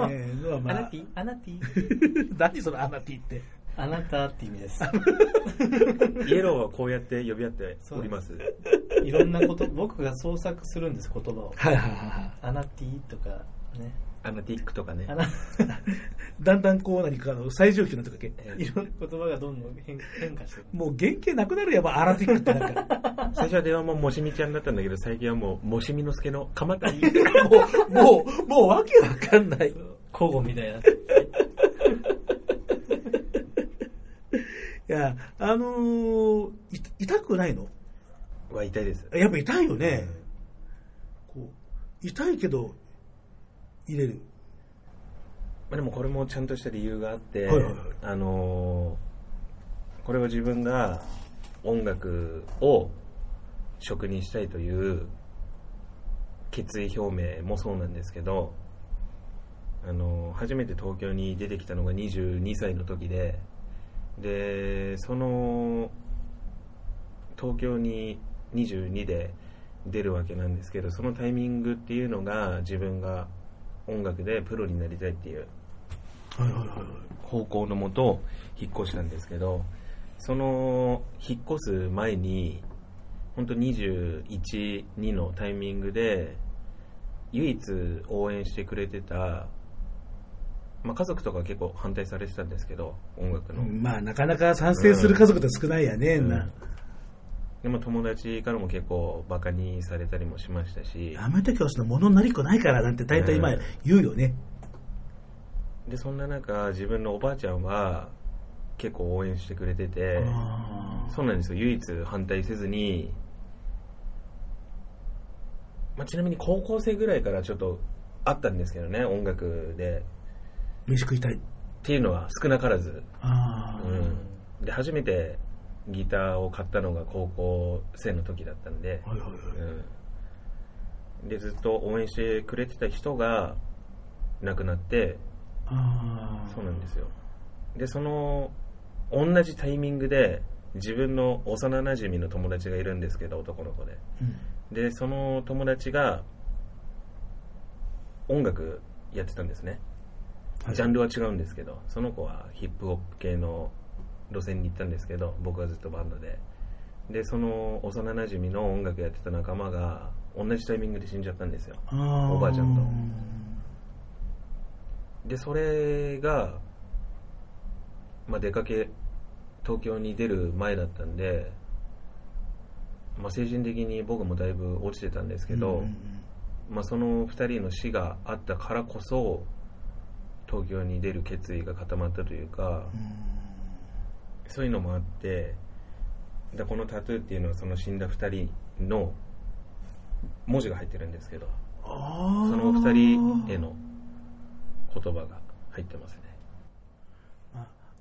えーのはまあアナテ、ィアナティ (laughs) 何そのアナティって。あなたって意味です。(laughs) イエローはこうやって呼び合っております。いろんなこと、僕が創作するんです、言葉を。はいはいはいはい。アナティとかね。アナティックとかね (laughs) だんだんこう何かあの最上級になってくるわけ。いろんな言葉がどんどん変変化してる。もう原型なくなるやっぱアラティックってなんか。(laughs) 最初は電話ももしみちゃんだったんだけど、最近はもうもしみのすけの鎌谷。もう、もう、もうわけわかんない。交互みたいな。いや、あのーい痛くないの？は痛いです。やっぱ痛いよね。こう痛いけど、入れる。まあ、でもこれもちゃんとした理由があって、はいはいはいあのーこれは自分が音楽を職にしたいという決意表明もそうなんですけど、あのー初めて東京に出てきたのが22歳の時ででその東京に22で出るわけなんですけどそのタイミングっていうのが自分が音楽でプロになりたいっていう。方向のもと引っ越したんですけどその引っ越す前に本当21、2のタイミングで唯一応援してくれてた、まあ、家族とかは結構反対されてたんですけど音楽の、まあ、なかなか賛成する家族って少ないやね、うん。な。でも友達からも結構バカにされたりもしましたし。やめて教師のものになりっこないからなんて大体今うん。言うよね。でそんな中自分のおばあちゃんは結構応援してくれててそうなんですよ。唯一反対せずに、まあ、ちなみに高校生ぐらいからちょっとあったんですけどね音楽で飯食いたい。っていうのは少なからず、あー。うん、で初めてギターを買ったのが高校生の時だったんで、はいはいはい。うん、でずっと応援してくれてた人が亡くなって。そうなんですよ。でその同じタイミングで自分の幼なじみの友達がいるんですけど男の子で。うん。でその友達が音楽やってたんですね。はいジャンルは違うんですけどその子はヒップホップ系の路線に行ったんですけど僕はずっとバンドで。でその幼なじみの音楽やってた仲間が同じタイミングで死んじゃったんですよ。おばあちゃんと。でそれが、まあ、出かけ東京に出る前だったんで、まあ、精神的に僕もだいぶ落ちてたんですけど、うんまあ、その2人の死があったからこそ東京に出る決意が固まったというか、そういうのもあってでこのタトゥーっていうのはその死んだ2人の文字が入ってるんですけどそその2人への言葉が入ってますね。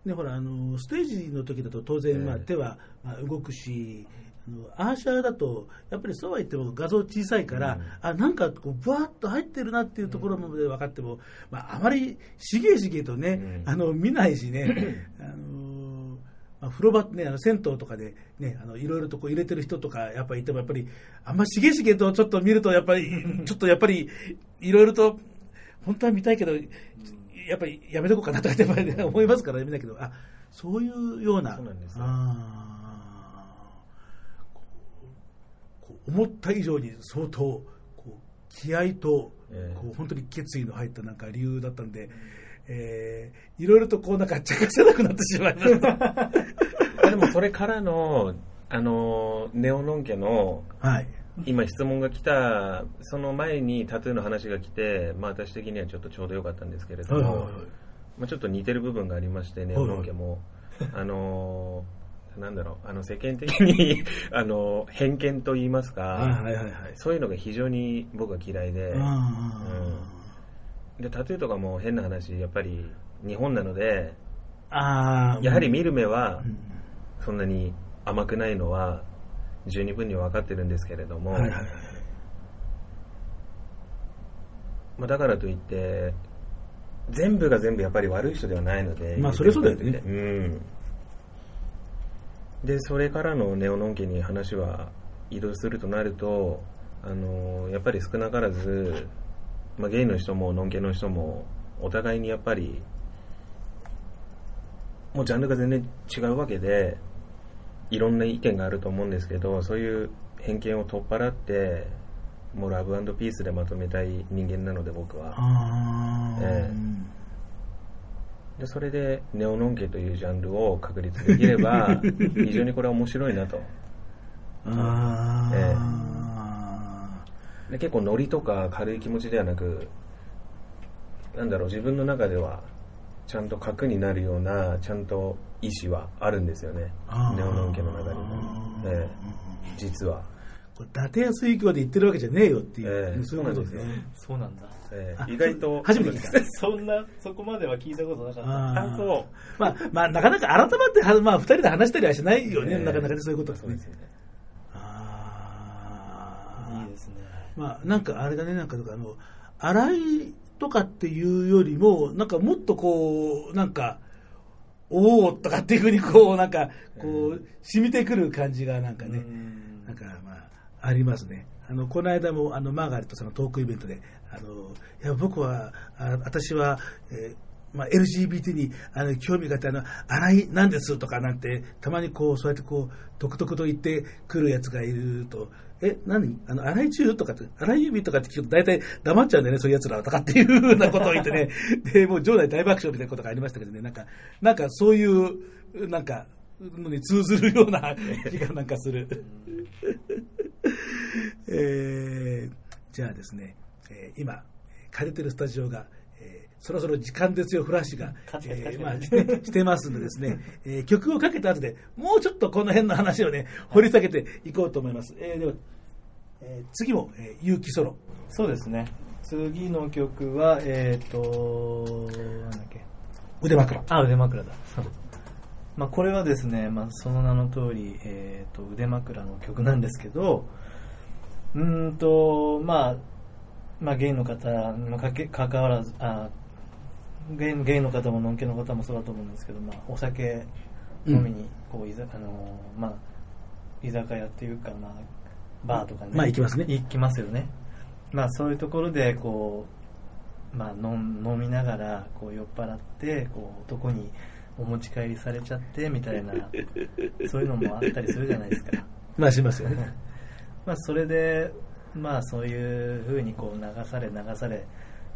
ね、ほらあのステージの時だと当然、まあ、ええ。手は、まあ、動くしあのアーシャーだとやっぱりそうは言っても画像小さいから、うん。あなんかこうブワッと入ってるなっていうところまで分かっても、まあ、あまりしげしげとね、うん。あの見ないしね (clears throat) あのまあ、風呂場ね、あの銭湯とかで、ね、あのいろいろとこう入れてる人とかやっぱりいてもやっぱりあんましげしげとちょっと見るとやっぱり (laughs) ちょっとやっぱりいろいろと本当は見たいけど、やっぱりやめとこうかなとかって思いますからね、見ないけど、あそういうような、そうなんですよ思った以上に相当こう気合と、ええ。こう本当に決意の入ったなんか理由だったんで、えーいろいろとこうなんか茶化せなくなってしまいました。あ (laughs) でもそれからのあのネオノン家のはい。今質問が来たその前にタトゥーの話が来て、まあ、私的にはちょっとちょうどよかったんですけれども、はいはいはいまあ、ちょっと似てる部分がありましてネオノン家も、あのなんだろうあの世間的に (laughs) あの偏見と言いますか、はいはいはいはい。そういうのが非常に僕は嫌いで、あでタトゥーとかも変な話やっぱり日本なのでーあー。やはり見る目はうん。そんなに甘くないのは十二分に分かってるんですけれども、はいはいはいまあ、だからといって全部が全部やっぱり悪い人ではないのでまあそれそうだよね。うんでそれからのネオノン家に話は移動するとなるとあのやっぱり少なからず、まあ、ゲイの人もノン系の人もお互いにやっぱりもうジャンルが全然違うわけでいろんな意見があると思うんですけどそういう偏見を取っ払ってもうラブピースでまとめたい人間なので僕はでそれでネオノン家というジャンルを確立できれば (laughs) 非常にこれは面白いなと。あー。えで結構ノリとか軽い気持ちではなくなんだろう自分の中ではちゃんと核になるようなちゃんと意志はあるんですよね。あー。ネオノン家の中にも、ええ。実は、これ伊達や水郷で言ってるわけじゃねえよっていう、ええ。そういうことですね。そうなんだ。あえ。え意外と。初めて聞いた。(laughs) そんな、そこまでは聞いたことなかった。ああそう。まあ、まあ、なかなか改まっては、まあ、二人で話したりはしないよね、ええ。なかなかねそういうことですね。そうです。よね。あー。いいですね。まあ、なんかあれだね、なんかあの、洗いとかっていうよりも、なんかもっとこう、なんか、おおとかっていうふうにこう、なんか、こう、染みてくる感じがなんかね、うん。なんかまあ、ありますね。あの、この間も、あの、マーガレットさんのトークイベントで、あの、いや、僕は、あ私は、えーまあ、LGBT にあの興味があって、あの、洗いなんですとかなんて、たまにこう、そうやってこう、独特と言ってくるやつがいると、え、何？あの、洗い中とかって、洗い指とかって聞くと大体黙っちゃうんだよね、そういう奴らはとかっていうふうなことを言ってね、(laughs) で、もう場内大爆笑みたいなことがありましたけどね、なんか、なんかそういう、なんか、のに通ずるような気がなんかする。えーじゃあですね、えー今、借りてるスタジオが、えーそろそろ時間ですよ、フラッシュが、えーまあしてますんでですね、(laughs) えー曲をかけた後でもうちょっとこの辺の話をね、掘り下げていこうと思います。えーでは、えー次も、えー、結城ソロ。そうですね。次の曲は、えっ、と、なんだっけ。腕枕。あ、腕枕だ。まあ、これはですね、まあ、その名の通り、えー、と腕枕の曲なんですけど、うーんと、まあ、まあ、ゲイの方にもかけ関わらず、あゲイゲイの方もノンケの方もそうだと思うんですけど、まあ、お酒飲みにこう、いざあのまあ、居酒屋っていうか、まあ、バーとかね、まあ行きますね行きますよね。まあ、そういうところでこう、まあ、飲飲みながらこう酔っ払ってこう男にお持ち帰りされちゃってみたいな (laughs) そういうのもあったりするじゃないですか。まあしますよね。(laughs) まあ、それで、まあ、そういうふうにこう流され流され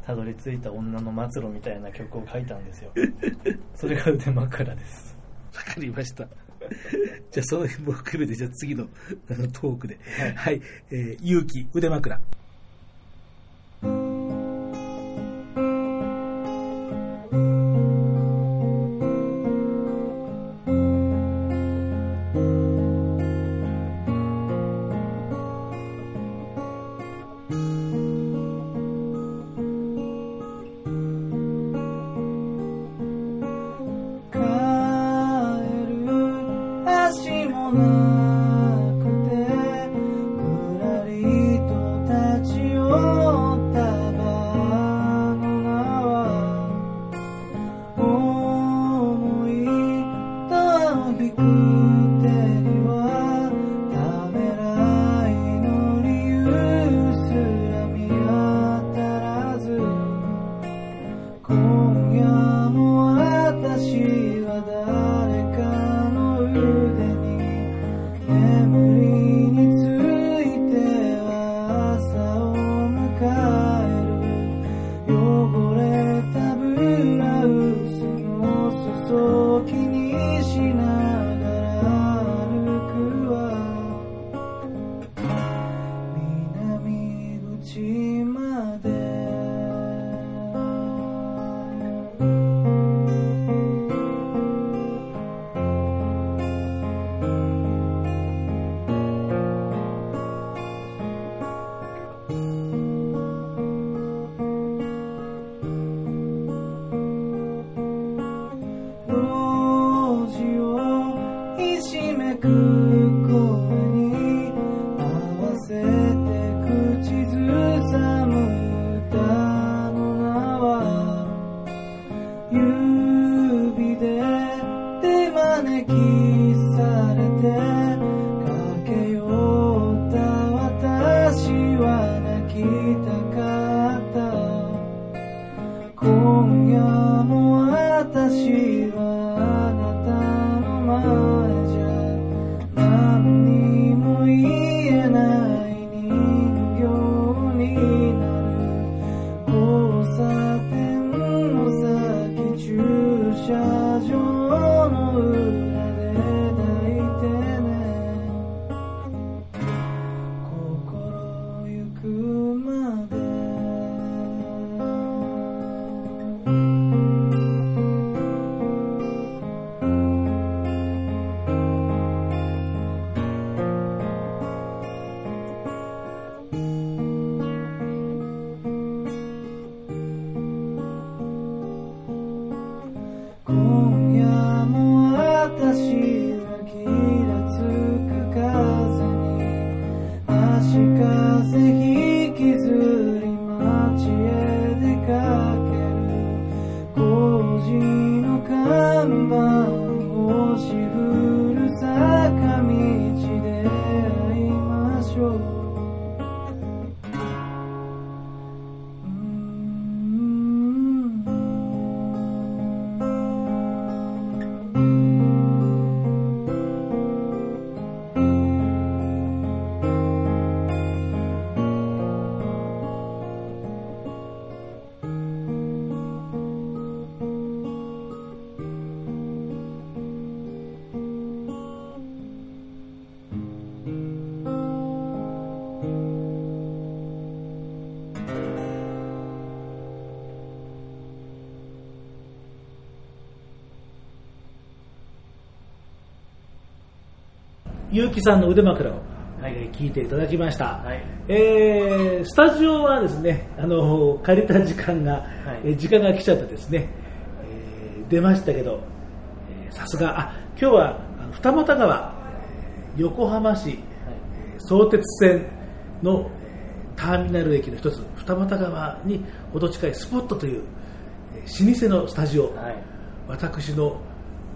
たどり着いた女の末路みたいな曲を書いたんですよ (laughs) それが腕枕ですわかりました。じゃあ、その辺も含めて、じゃあ次のあのトークで。はい。えー、勇気、腕枕。Oh. 結城さんの腕枕を、はいえー聞いていただきました、はい。えースタジオはですねあの借りた時間が、い。えー時間が来ちゃってですね、えー出ましたけどえーさすが。あ今日は二俣川えー横浜市、えー相鉄線のえーターミナル駅の一つ二俣川にほど近いスポットという、えー老舗のスタジオ、はい。私の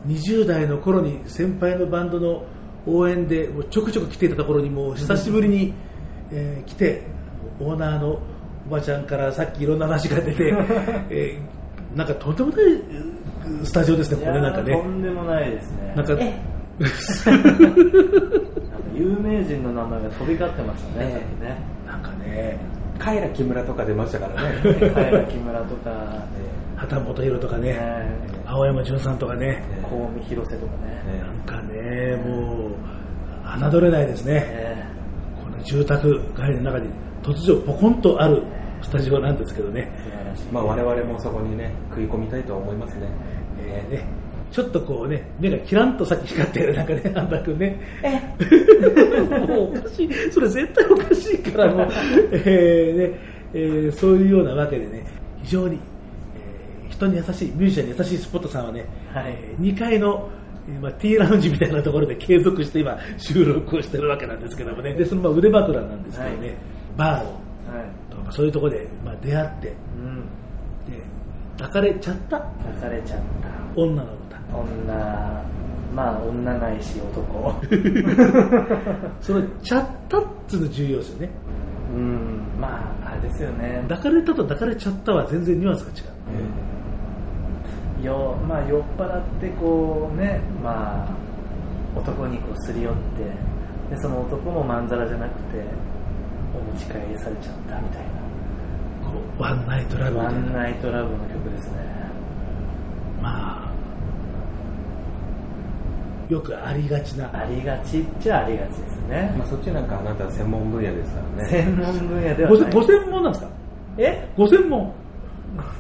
20代の頃に先輩のバンドの応援でもうちょくちょく来ていたところにもう久しぶりに、えー来てオーナーのおばちゃんからさっきいろんな話が出て、(laughs) えーなんかとんでもないうんスタジオですね、これなんかいやーとね。んでもないですね。なんか、(laughs) なんか有名人の名前が飛び交ってましたね、なんかね、カイラ木村とか出ましたからね。さっきね平木村とか、畑本博とかね、ね青山純さんとかね、香美広瀬とかね、なんかね、もう、侮れないですね。ねこの住宅街の中に突如ポコンとあるスタジオなんですけどね、まあ我々もそこにね食い込みたいと思いますね。えーね。ちょっとこうね、目がキランとさっき光ってる。なんかね、半田君ね。(laughs) もうおかしい、それ絶対おかしいからもう、えーね。えーそういうようなわけでね、非常に、えー人に優しい、ミュージシャンに優しいスポットさんはね、はい。え2階の、えーまあ、T ラウンジみたいなところで継続して今収録をしてるわけなんですけどもね、でそのまあ腕枕なんですけどね、はい。バーをはい。とかそういうところで、まあ、出会って、うん、で抱かれちゃった出されちゃった。女の歌。女まあ女ないし男。(laughs) そのちゃったっつうの重要ですよね。うん。まああれですよね。抱かれたと抱かれちゃったは全然ニュアンスが違う。よまあ酔っ払ってこうねまあ男にこうすり寄ってでその男もまんざらじゃなくてお持ち帰りされちゃったみたいこうワンナイトラブワ。ンナイトラブの曲ですね。まあ、よくありがちな。ありがちっちゃありがちですね。まあそっちなんかあなたは専門分野ですからね。専門分野ではごない。ご専門なんですか？いえ？ご専門。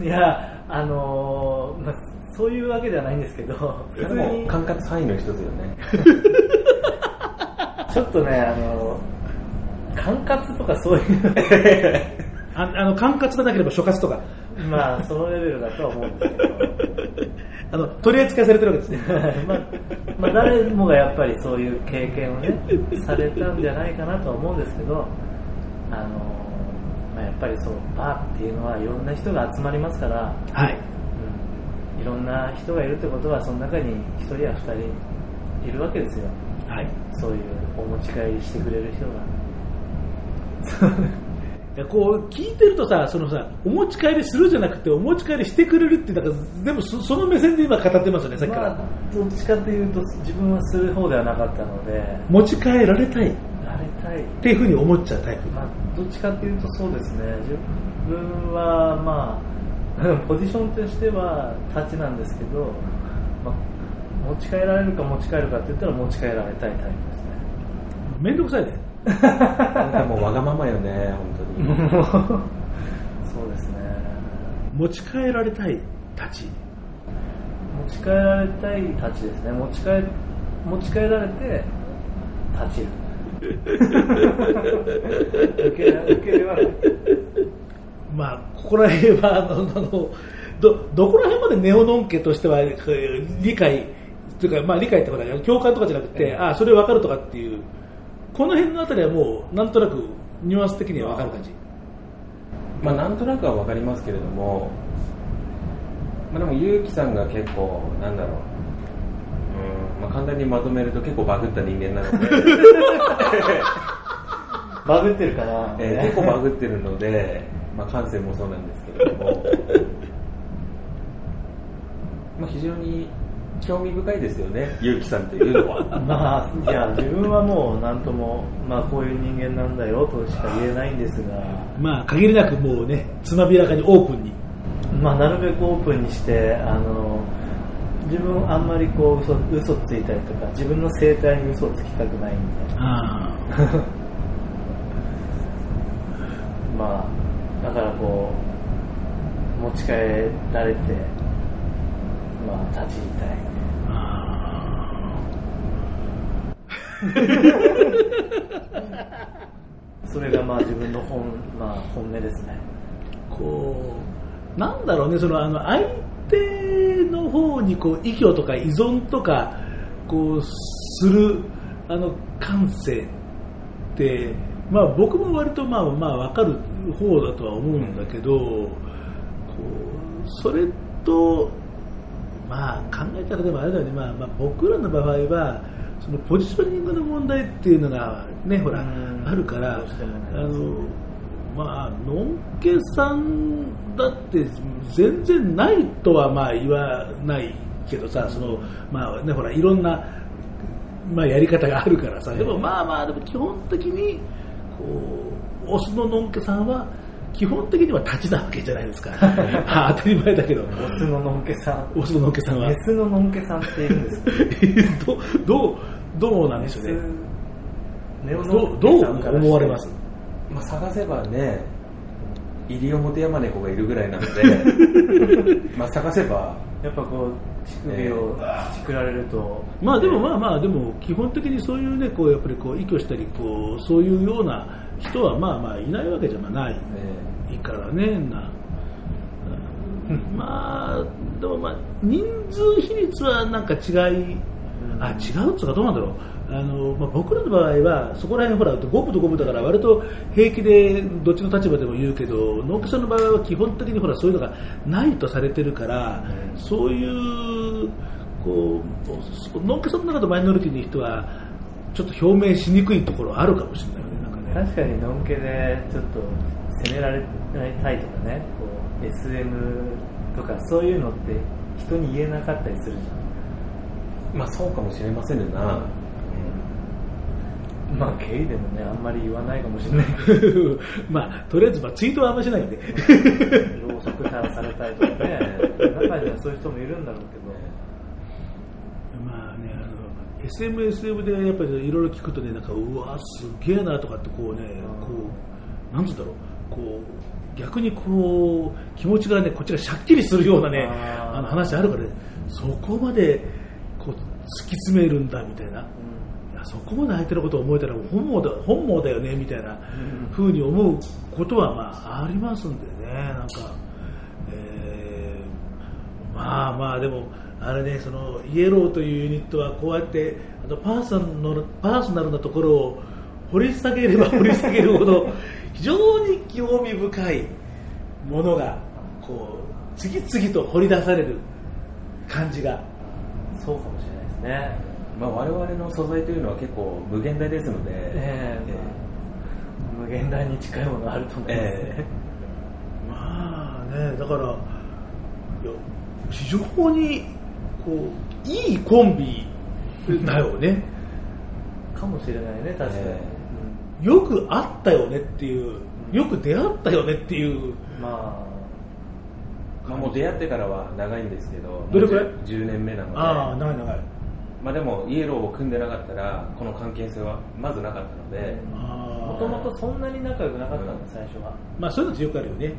いやあのーまあ、そういうわけではないんですけど普通でもに。管轄範囲の一つよね。(laughs) ちょっとねあのー管轄とかそういう。あ (laughs) あの管轄でなければ所轄とか。まあそのレベルだとは思うんですけどあの取り扱いされてるわけですね。(laughs) まあ、まあ誰もがやっぱりそういう経験をねされたんじゃないかなとは思うんですけどあの、まあ、やっぱりそうバーっていうのはいろんな人が集まりますから、はい。うん、いろんな人がいるってことはその中に1人や2人いるわけですよ。はい。そういうお持ち帰りしてくれる人が。(laughs) いやこう聞いてるとさそのさお持ち帰りするじゃなくてお持ち帰りしてくれるってだから全部そその目線で今語ってますよねさっきから、まあどっちかというと自分はする方ではなかったので。持ち帰られたい。っやりたい。ていうふうに思っちゃうタイプ。まあ、どっちかというとそうですね。自分はまあ (laughs) ポジションとしては立ちなんですけど、まあ、持ち帰られるか持ち帰るかって言ったら持ち帰られたいタイプですね。めんどくさいね。なんかもうわがままよね本当に。(laughs) そうですね。持ち帰られたいたち。持ち帰られたい立ちですね。持ち帰持ち帰られて立ちる。(laughs) 受け受けるわまあここら辺はあのどどこら辺までネオノン家としてはえー理解というかまあ理解ってほら共感とかじゃなくて、ああそれ分かるとかっていうこの辺のあたりはもうなんとなくニュアンス的には分かる感じ。まあなんとなくはわかりますけれども、まあ、でも結城さんが結構なんだろう。うん、まあ、簡単にまとめると結構バグった人間なので、(laughs) バグってるかな、えー結構バグってるので、まあ、感性もそうなんですけれども、(laughs) まあ、非常に興味深いですよね結城さんというのは。まあ、いや、自分はもう、なんとも、まあ、こういう人間なんだよとしか言えないんですが、まあ限りなくもうねつまびらかにオープンに。まあ、なるべくオープンにして、あの、自分あんまりこう嘘嘘ついたりとか、自分の生態に嘘をつきたくないんで、あ (laughs) まあ、だからこう、持ち帰られて、まあ、立ち入りたい。あそれがまあ自分の本,、まあ、本音ですね。こうなんだろうねそのあの相手の方にこう依拠とか依存とかこうするあの感性ってまあ僕も割とまあまあ分かる方だとは思うんだけど、こうそれとまあ考えたらでもあれだよね、まあ、まあ僕らの場合はそのポジショニングの問題っていうのがねほらうん。あるからあのまあのんけさんだって全然ないとはまあ言わないけどさそのまあねほらいろんなまあやり方があるからさ。でもまあまあでも基本的にオスののんけさんは基本的には立ちなわけじゃないですか。(laughs) あ当たり前だけど。オスののんけさん。オスののんけさんは。メスののんけさんっているんですか (laughs) どどうどうなんでしょうね。ネオどどう思われます？まあ、探せばね西表山猫がいるぐらいなので。(laughs) まあ探せばやっぱこう乳首をちくられると、まあでもまあまあでも基本的にそういうねこうやっぱりこう依拠したりこうそういうような人はまあまあいないわけじゃないえからねな、まあでもまあ人数比率はなんか違いあ違うっつうかどうなんだろうあの、まあ、僕らの場合はそこら辺ほら五分と五分だから割と平気でどっちの立場でも言うけど農家さんの場合は基本的にほらそういうのがないとされてるから、そういうこう農家さんの中のマイノリティの人はちょっと表明しにくいところあるかもしれないよねなんかね。確かにのんけでちょっと責められたいとかねこう SM とかそういうのって人に言えなかったりするじえまあそうかもしれませんねな、ゃんまあゲイでもねあんまり言わないかもしれない (laughs) まあとりあえずまあツイートはあんましないんで。ろうそく垂らされたりとかね。中にはそういう人もいるんだろうけど。まあね、あの SMSM でやっぱりいろいろ聞くとね、なんかうわすげえなとかってこうね、こうなんつうんだろう、こう逆にこう気持ちがねこっちがしゃっきりするようなねあの話あるからねそこまでこう突き詰めるんだみたいな。そこまで相手のことを思えたら本望だ本望だよねみたいなふうに思うことはまあありますんでね。なんか、えーまあまあでもあれねそのイエローというユニットはこうやってあとパーソナルパーソナルなところを掘り下げれば (laughs) 掘り下げるほど非常に興味深いものがこう次々と掘り出される感じが。そうかもしれないですね。まあ、我々の素材というのは結構無限大ですので、ええ無限大に近いものがあると思いますね、えまあねだからいや非常にこういいコンビだよね。かもしれないね確かに、えよく会ったよねっていうよく出会ったよねっていう。うんままあ、もう出会ってからは長いんですけど、どれくらい？もう 10, 年目なので、ああ長い長いまあ、でもイエローを組んでなかったら、この関係性はまずなかったので、もともとそんなに仲良くなかったんだ最初は、まあそういうのってよくあるよね。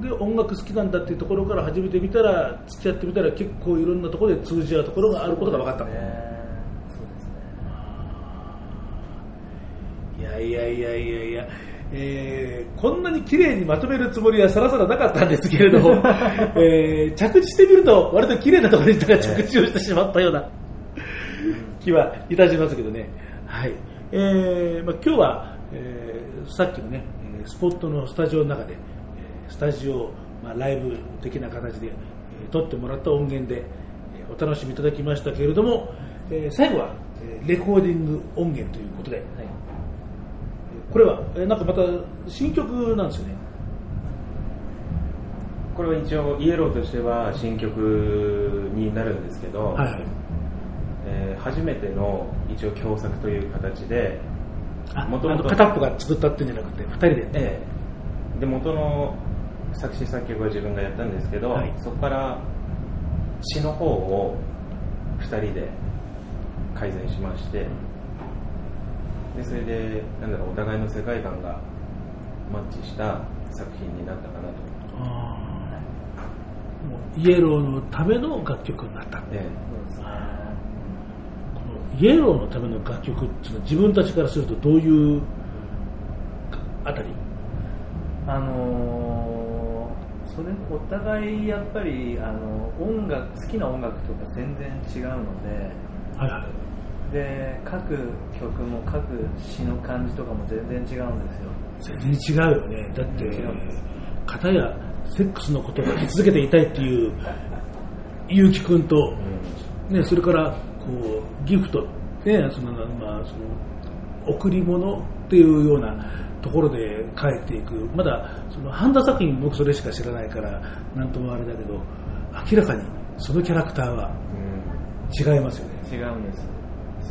で音楽好きなんだっていうところから始めてみたら付き合ってみたら結構いろんなところで通じ合うところがあることが分かったそうですね。そうですね。いやいやいやいやいや、えーこんなに綺麗にまとめるつもりはさらさらなかったんですけれども、(laughs) えー着地してみると割と綺麗なところに着地をしてしまったような気はいたしますけどね。はい。えーまあ、今日は、えーさっきのね、えースポットのスタジオの中で、えースタジオ、まあ、ライブ的な形で、えー撮ってもらった音源で、えーお楽しみいただきましたけれども、えー最後は、えーレコーディング音源ということで、はいこれは、えーなんかまた新曲なんですよね。これは一応、イエローとしては新曲になるんですけど、はいはい。えー初めての一応共作という形で、あ、元々あの片っぽが作ったっていうんじゃなくて、二人で。ええで元の作詞作曲は自分がやったんですけど、はいそこから詩の方を2人で改善しましてでそれでなんだろうお互いの世界観がマッチした作品になったかなと、あーもうイエローのための楽曲になった。えそうですねこのイエローのための楽曲っていうのは自分たちからするとどういうあたり？あのーそれお互いやっぱりあの音楽好きな音楽とか全然違うのではいはい。で各曲も各詩の感じとかも全然違うんですよ全然違うよね。だって片やセックスのことを書き続けていたいっていう、ゆうきくんと、ね、それから、こう、ギフト、ね、その、まあ、その、贈り物っていうようなところで帰っていく。まだ、その、ハンダ作品僕それしか知らないから、なんともあれだけど、明らかにそのキャラクターはうん違いますよね。違うんです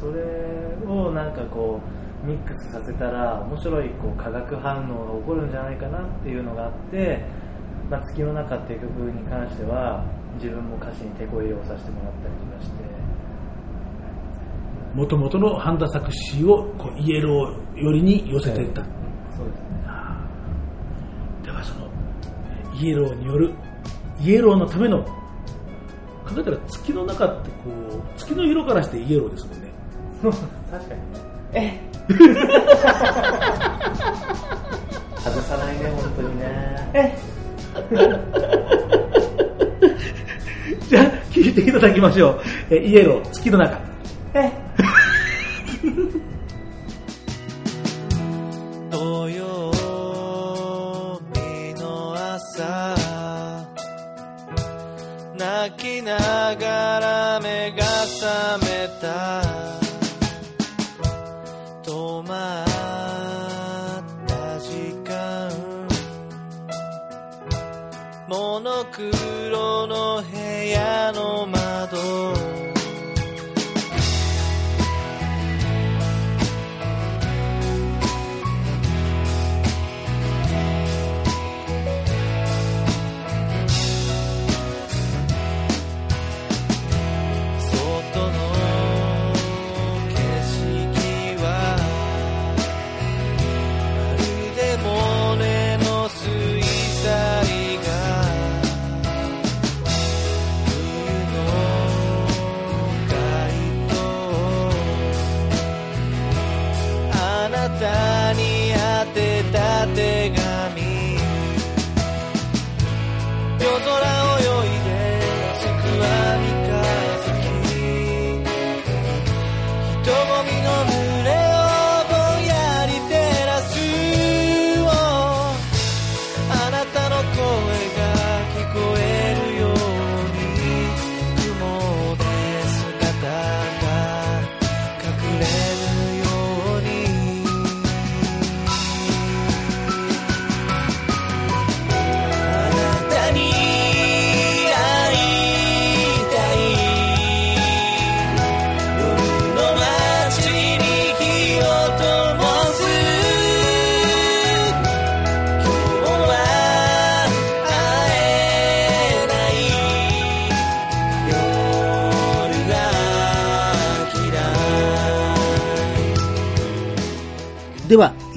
それをなんかこうミックスさせたら面白いこう化学反応が起こるんじゃないかなっていうのがあって「まあ、月の中」っていう曲に関しては自分も歌詞に手こ入れをさせてもらったりとかして。もともとのハンダ作詞をこうイエロー寄りに寄せていった。そうですね。ではそのイエローによるイエローのための考えたら月の中ってこう月の色からしてイエローですもんね確かにね。え。外さないね本当にね。え。じゃあ聞いていただきましょう。えイエロー月の中。え。土曜日の朝。泣きながら目が覚めたこの黒の部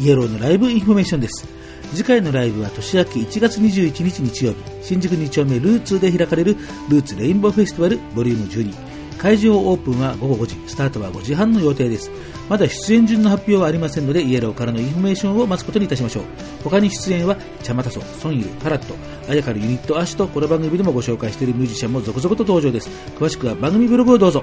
yellowのライブインフォメーションです。次回のライブは年明け1月21日日曜日、新宿2丁目ルーツで開かれるルーツレインボーフェスティバルボリューム12。会場オープンは午後5時、スタートは5時半の予定です。まだ出演順の発表はありませんので、 yellowからのインフォメーションを待つことにいたしましょう。他に出演は、チャマタソ、ソンイル、カラット、アヤカルユニットアシと、この番組でもご紹介しているミュージシャンも続々と登場です。詳しくは番組ブログをどうぞ。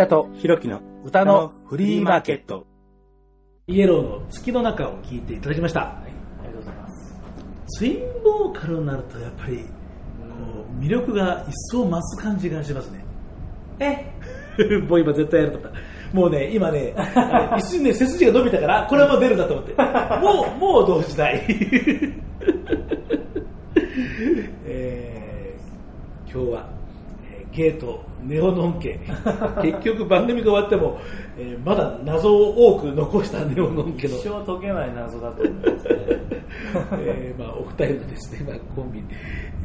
田とひろきの歌のフリーマーケット。イエローの月の中を聞いていただきました。ありがとうございます。ツインボーカルになるとやっぱりこう魅力が一層増す感じがしますね。え？(laughs) もう今絶対やると思った。もうね、今ね、一瞬ね、背筋が伸びたから、これはもう出るんだと思って。もう、もう同時代。(laughs) えー今日は、えーゲート、ネオノン家。(laughs) 結局番組が終わっても、えーまだ謎を多く残したネオノン家の。一生解けない謎だと思いますね。(laughs) えーまあ、お二人のですね、まあ、コンビ、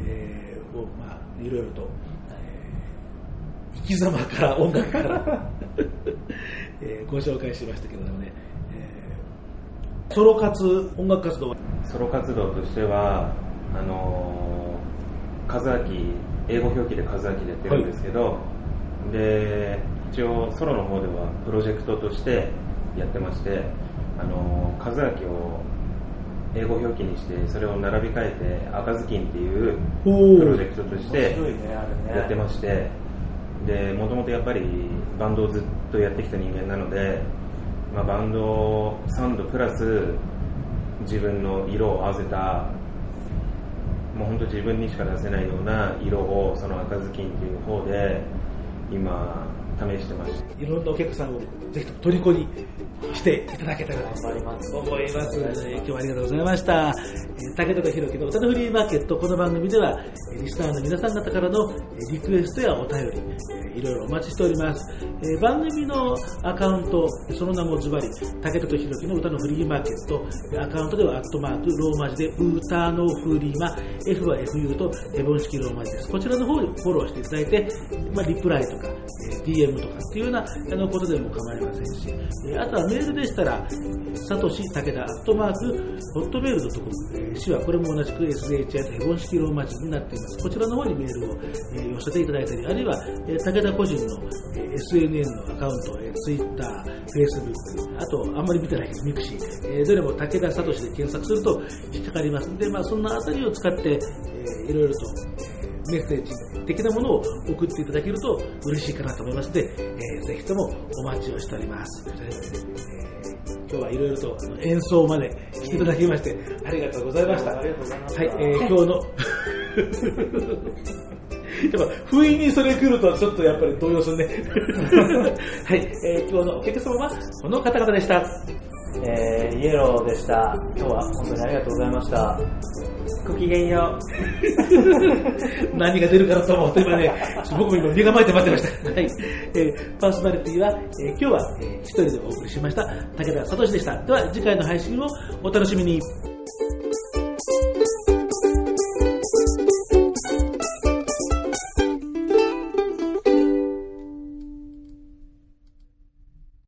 えーを、まあ、いろいろと、えー生き様から音楽から、(laughs) えーご紹介しましたけれどもね、えーソロ活、音楽活動は、ソロ活動としてはあのー、和明英語表記で和明でやってるんですけど、で一応ソロの方ではプロジェクトとしてやってまして、あのー、和明を英語表記にしてそれを並び替えて赤ずきんっていうプロジェクトとして。やってましてでもともとやっぱりバンドをずっとやってきた人間なので、まあ、バンドサウンドプラス自分の色を合わせたもう本当自分にしか出せないような色をその赤ずきんっていう方で今試してましていろんなお客さんをぜひとも虜にしていただけたらと頑張ります。思います。今日はありがとうございました。えー武田弘樹の歌のフリーマーケット、この番組では、リスナーの皆さん方からのリクエストやお便り、いろいろお待ちしております。えー番組のアカウント、その名もズバリ、武田と弘樹の歌のフリーマーケット、アカウントではアットマーク、ローマ字で歌のフリーマ、F は FU とヘボン式ローマ字です。こちらの方にフォローしていただいて、まあ、リプライとか、えー DM とかっていうようなあのことでも構いませんし、えーあとはメールでしたら、さとし武田アットマーク、ホットメールドットコム、えー、市はこれも同じく SHI とヘボン式ローマ字になっています。こちらの方にメールを、えー寄せていただいたり、あるいは、えー武田個人の、えー SNS のアカウント、えー、Twitter、Facebook、あと、あんまり見てないけど、 mixi、えーどれも武田聡で検索すると引っかかりますので、まあ、そんなあたりを使って、えーいろいろと、えーメッセージ的なものを送っていただけると嬉しいかなと思いますので、えーぜひともお待ちをしております。えー今日はいろいろと演奏までしていただきまして、ありがとうございました。ありがとうございましたはい、えー今日の (laughs) (laughs) やっぱ、不意にそれ来るとちょっとやっぱり動揺するね。(laughs) はい、えー今日のお客様はこの方々でした。えーイエローでした。今日は本当にありがとうございました。ごきげんよう。(laughs) 何が出るかなと思って今ね、僕も今身構えて待ってました。はい。えーパーソナリティは、えー今日は、えー一人でお送りしました、武田聡でした。では次回の配信をお楽しみに。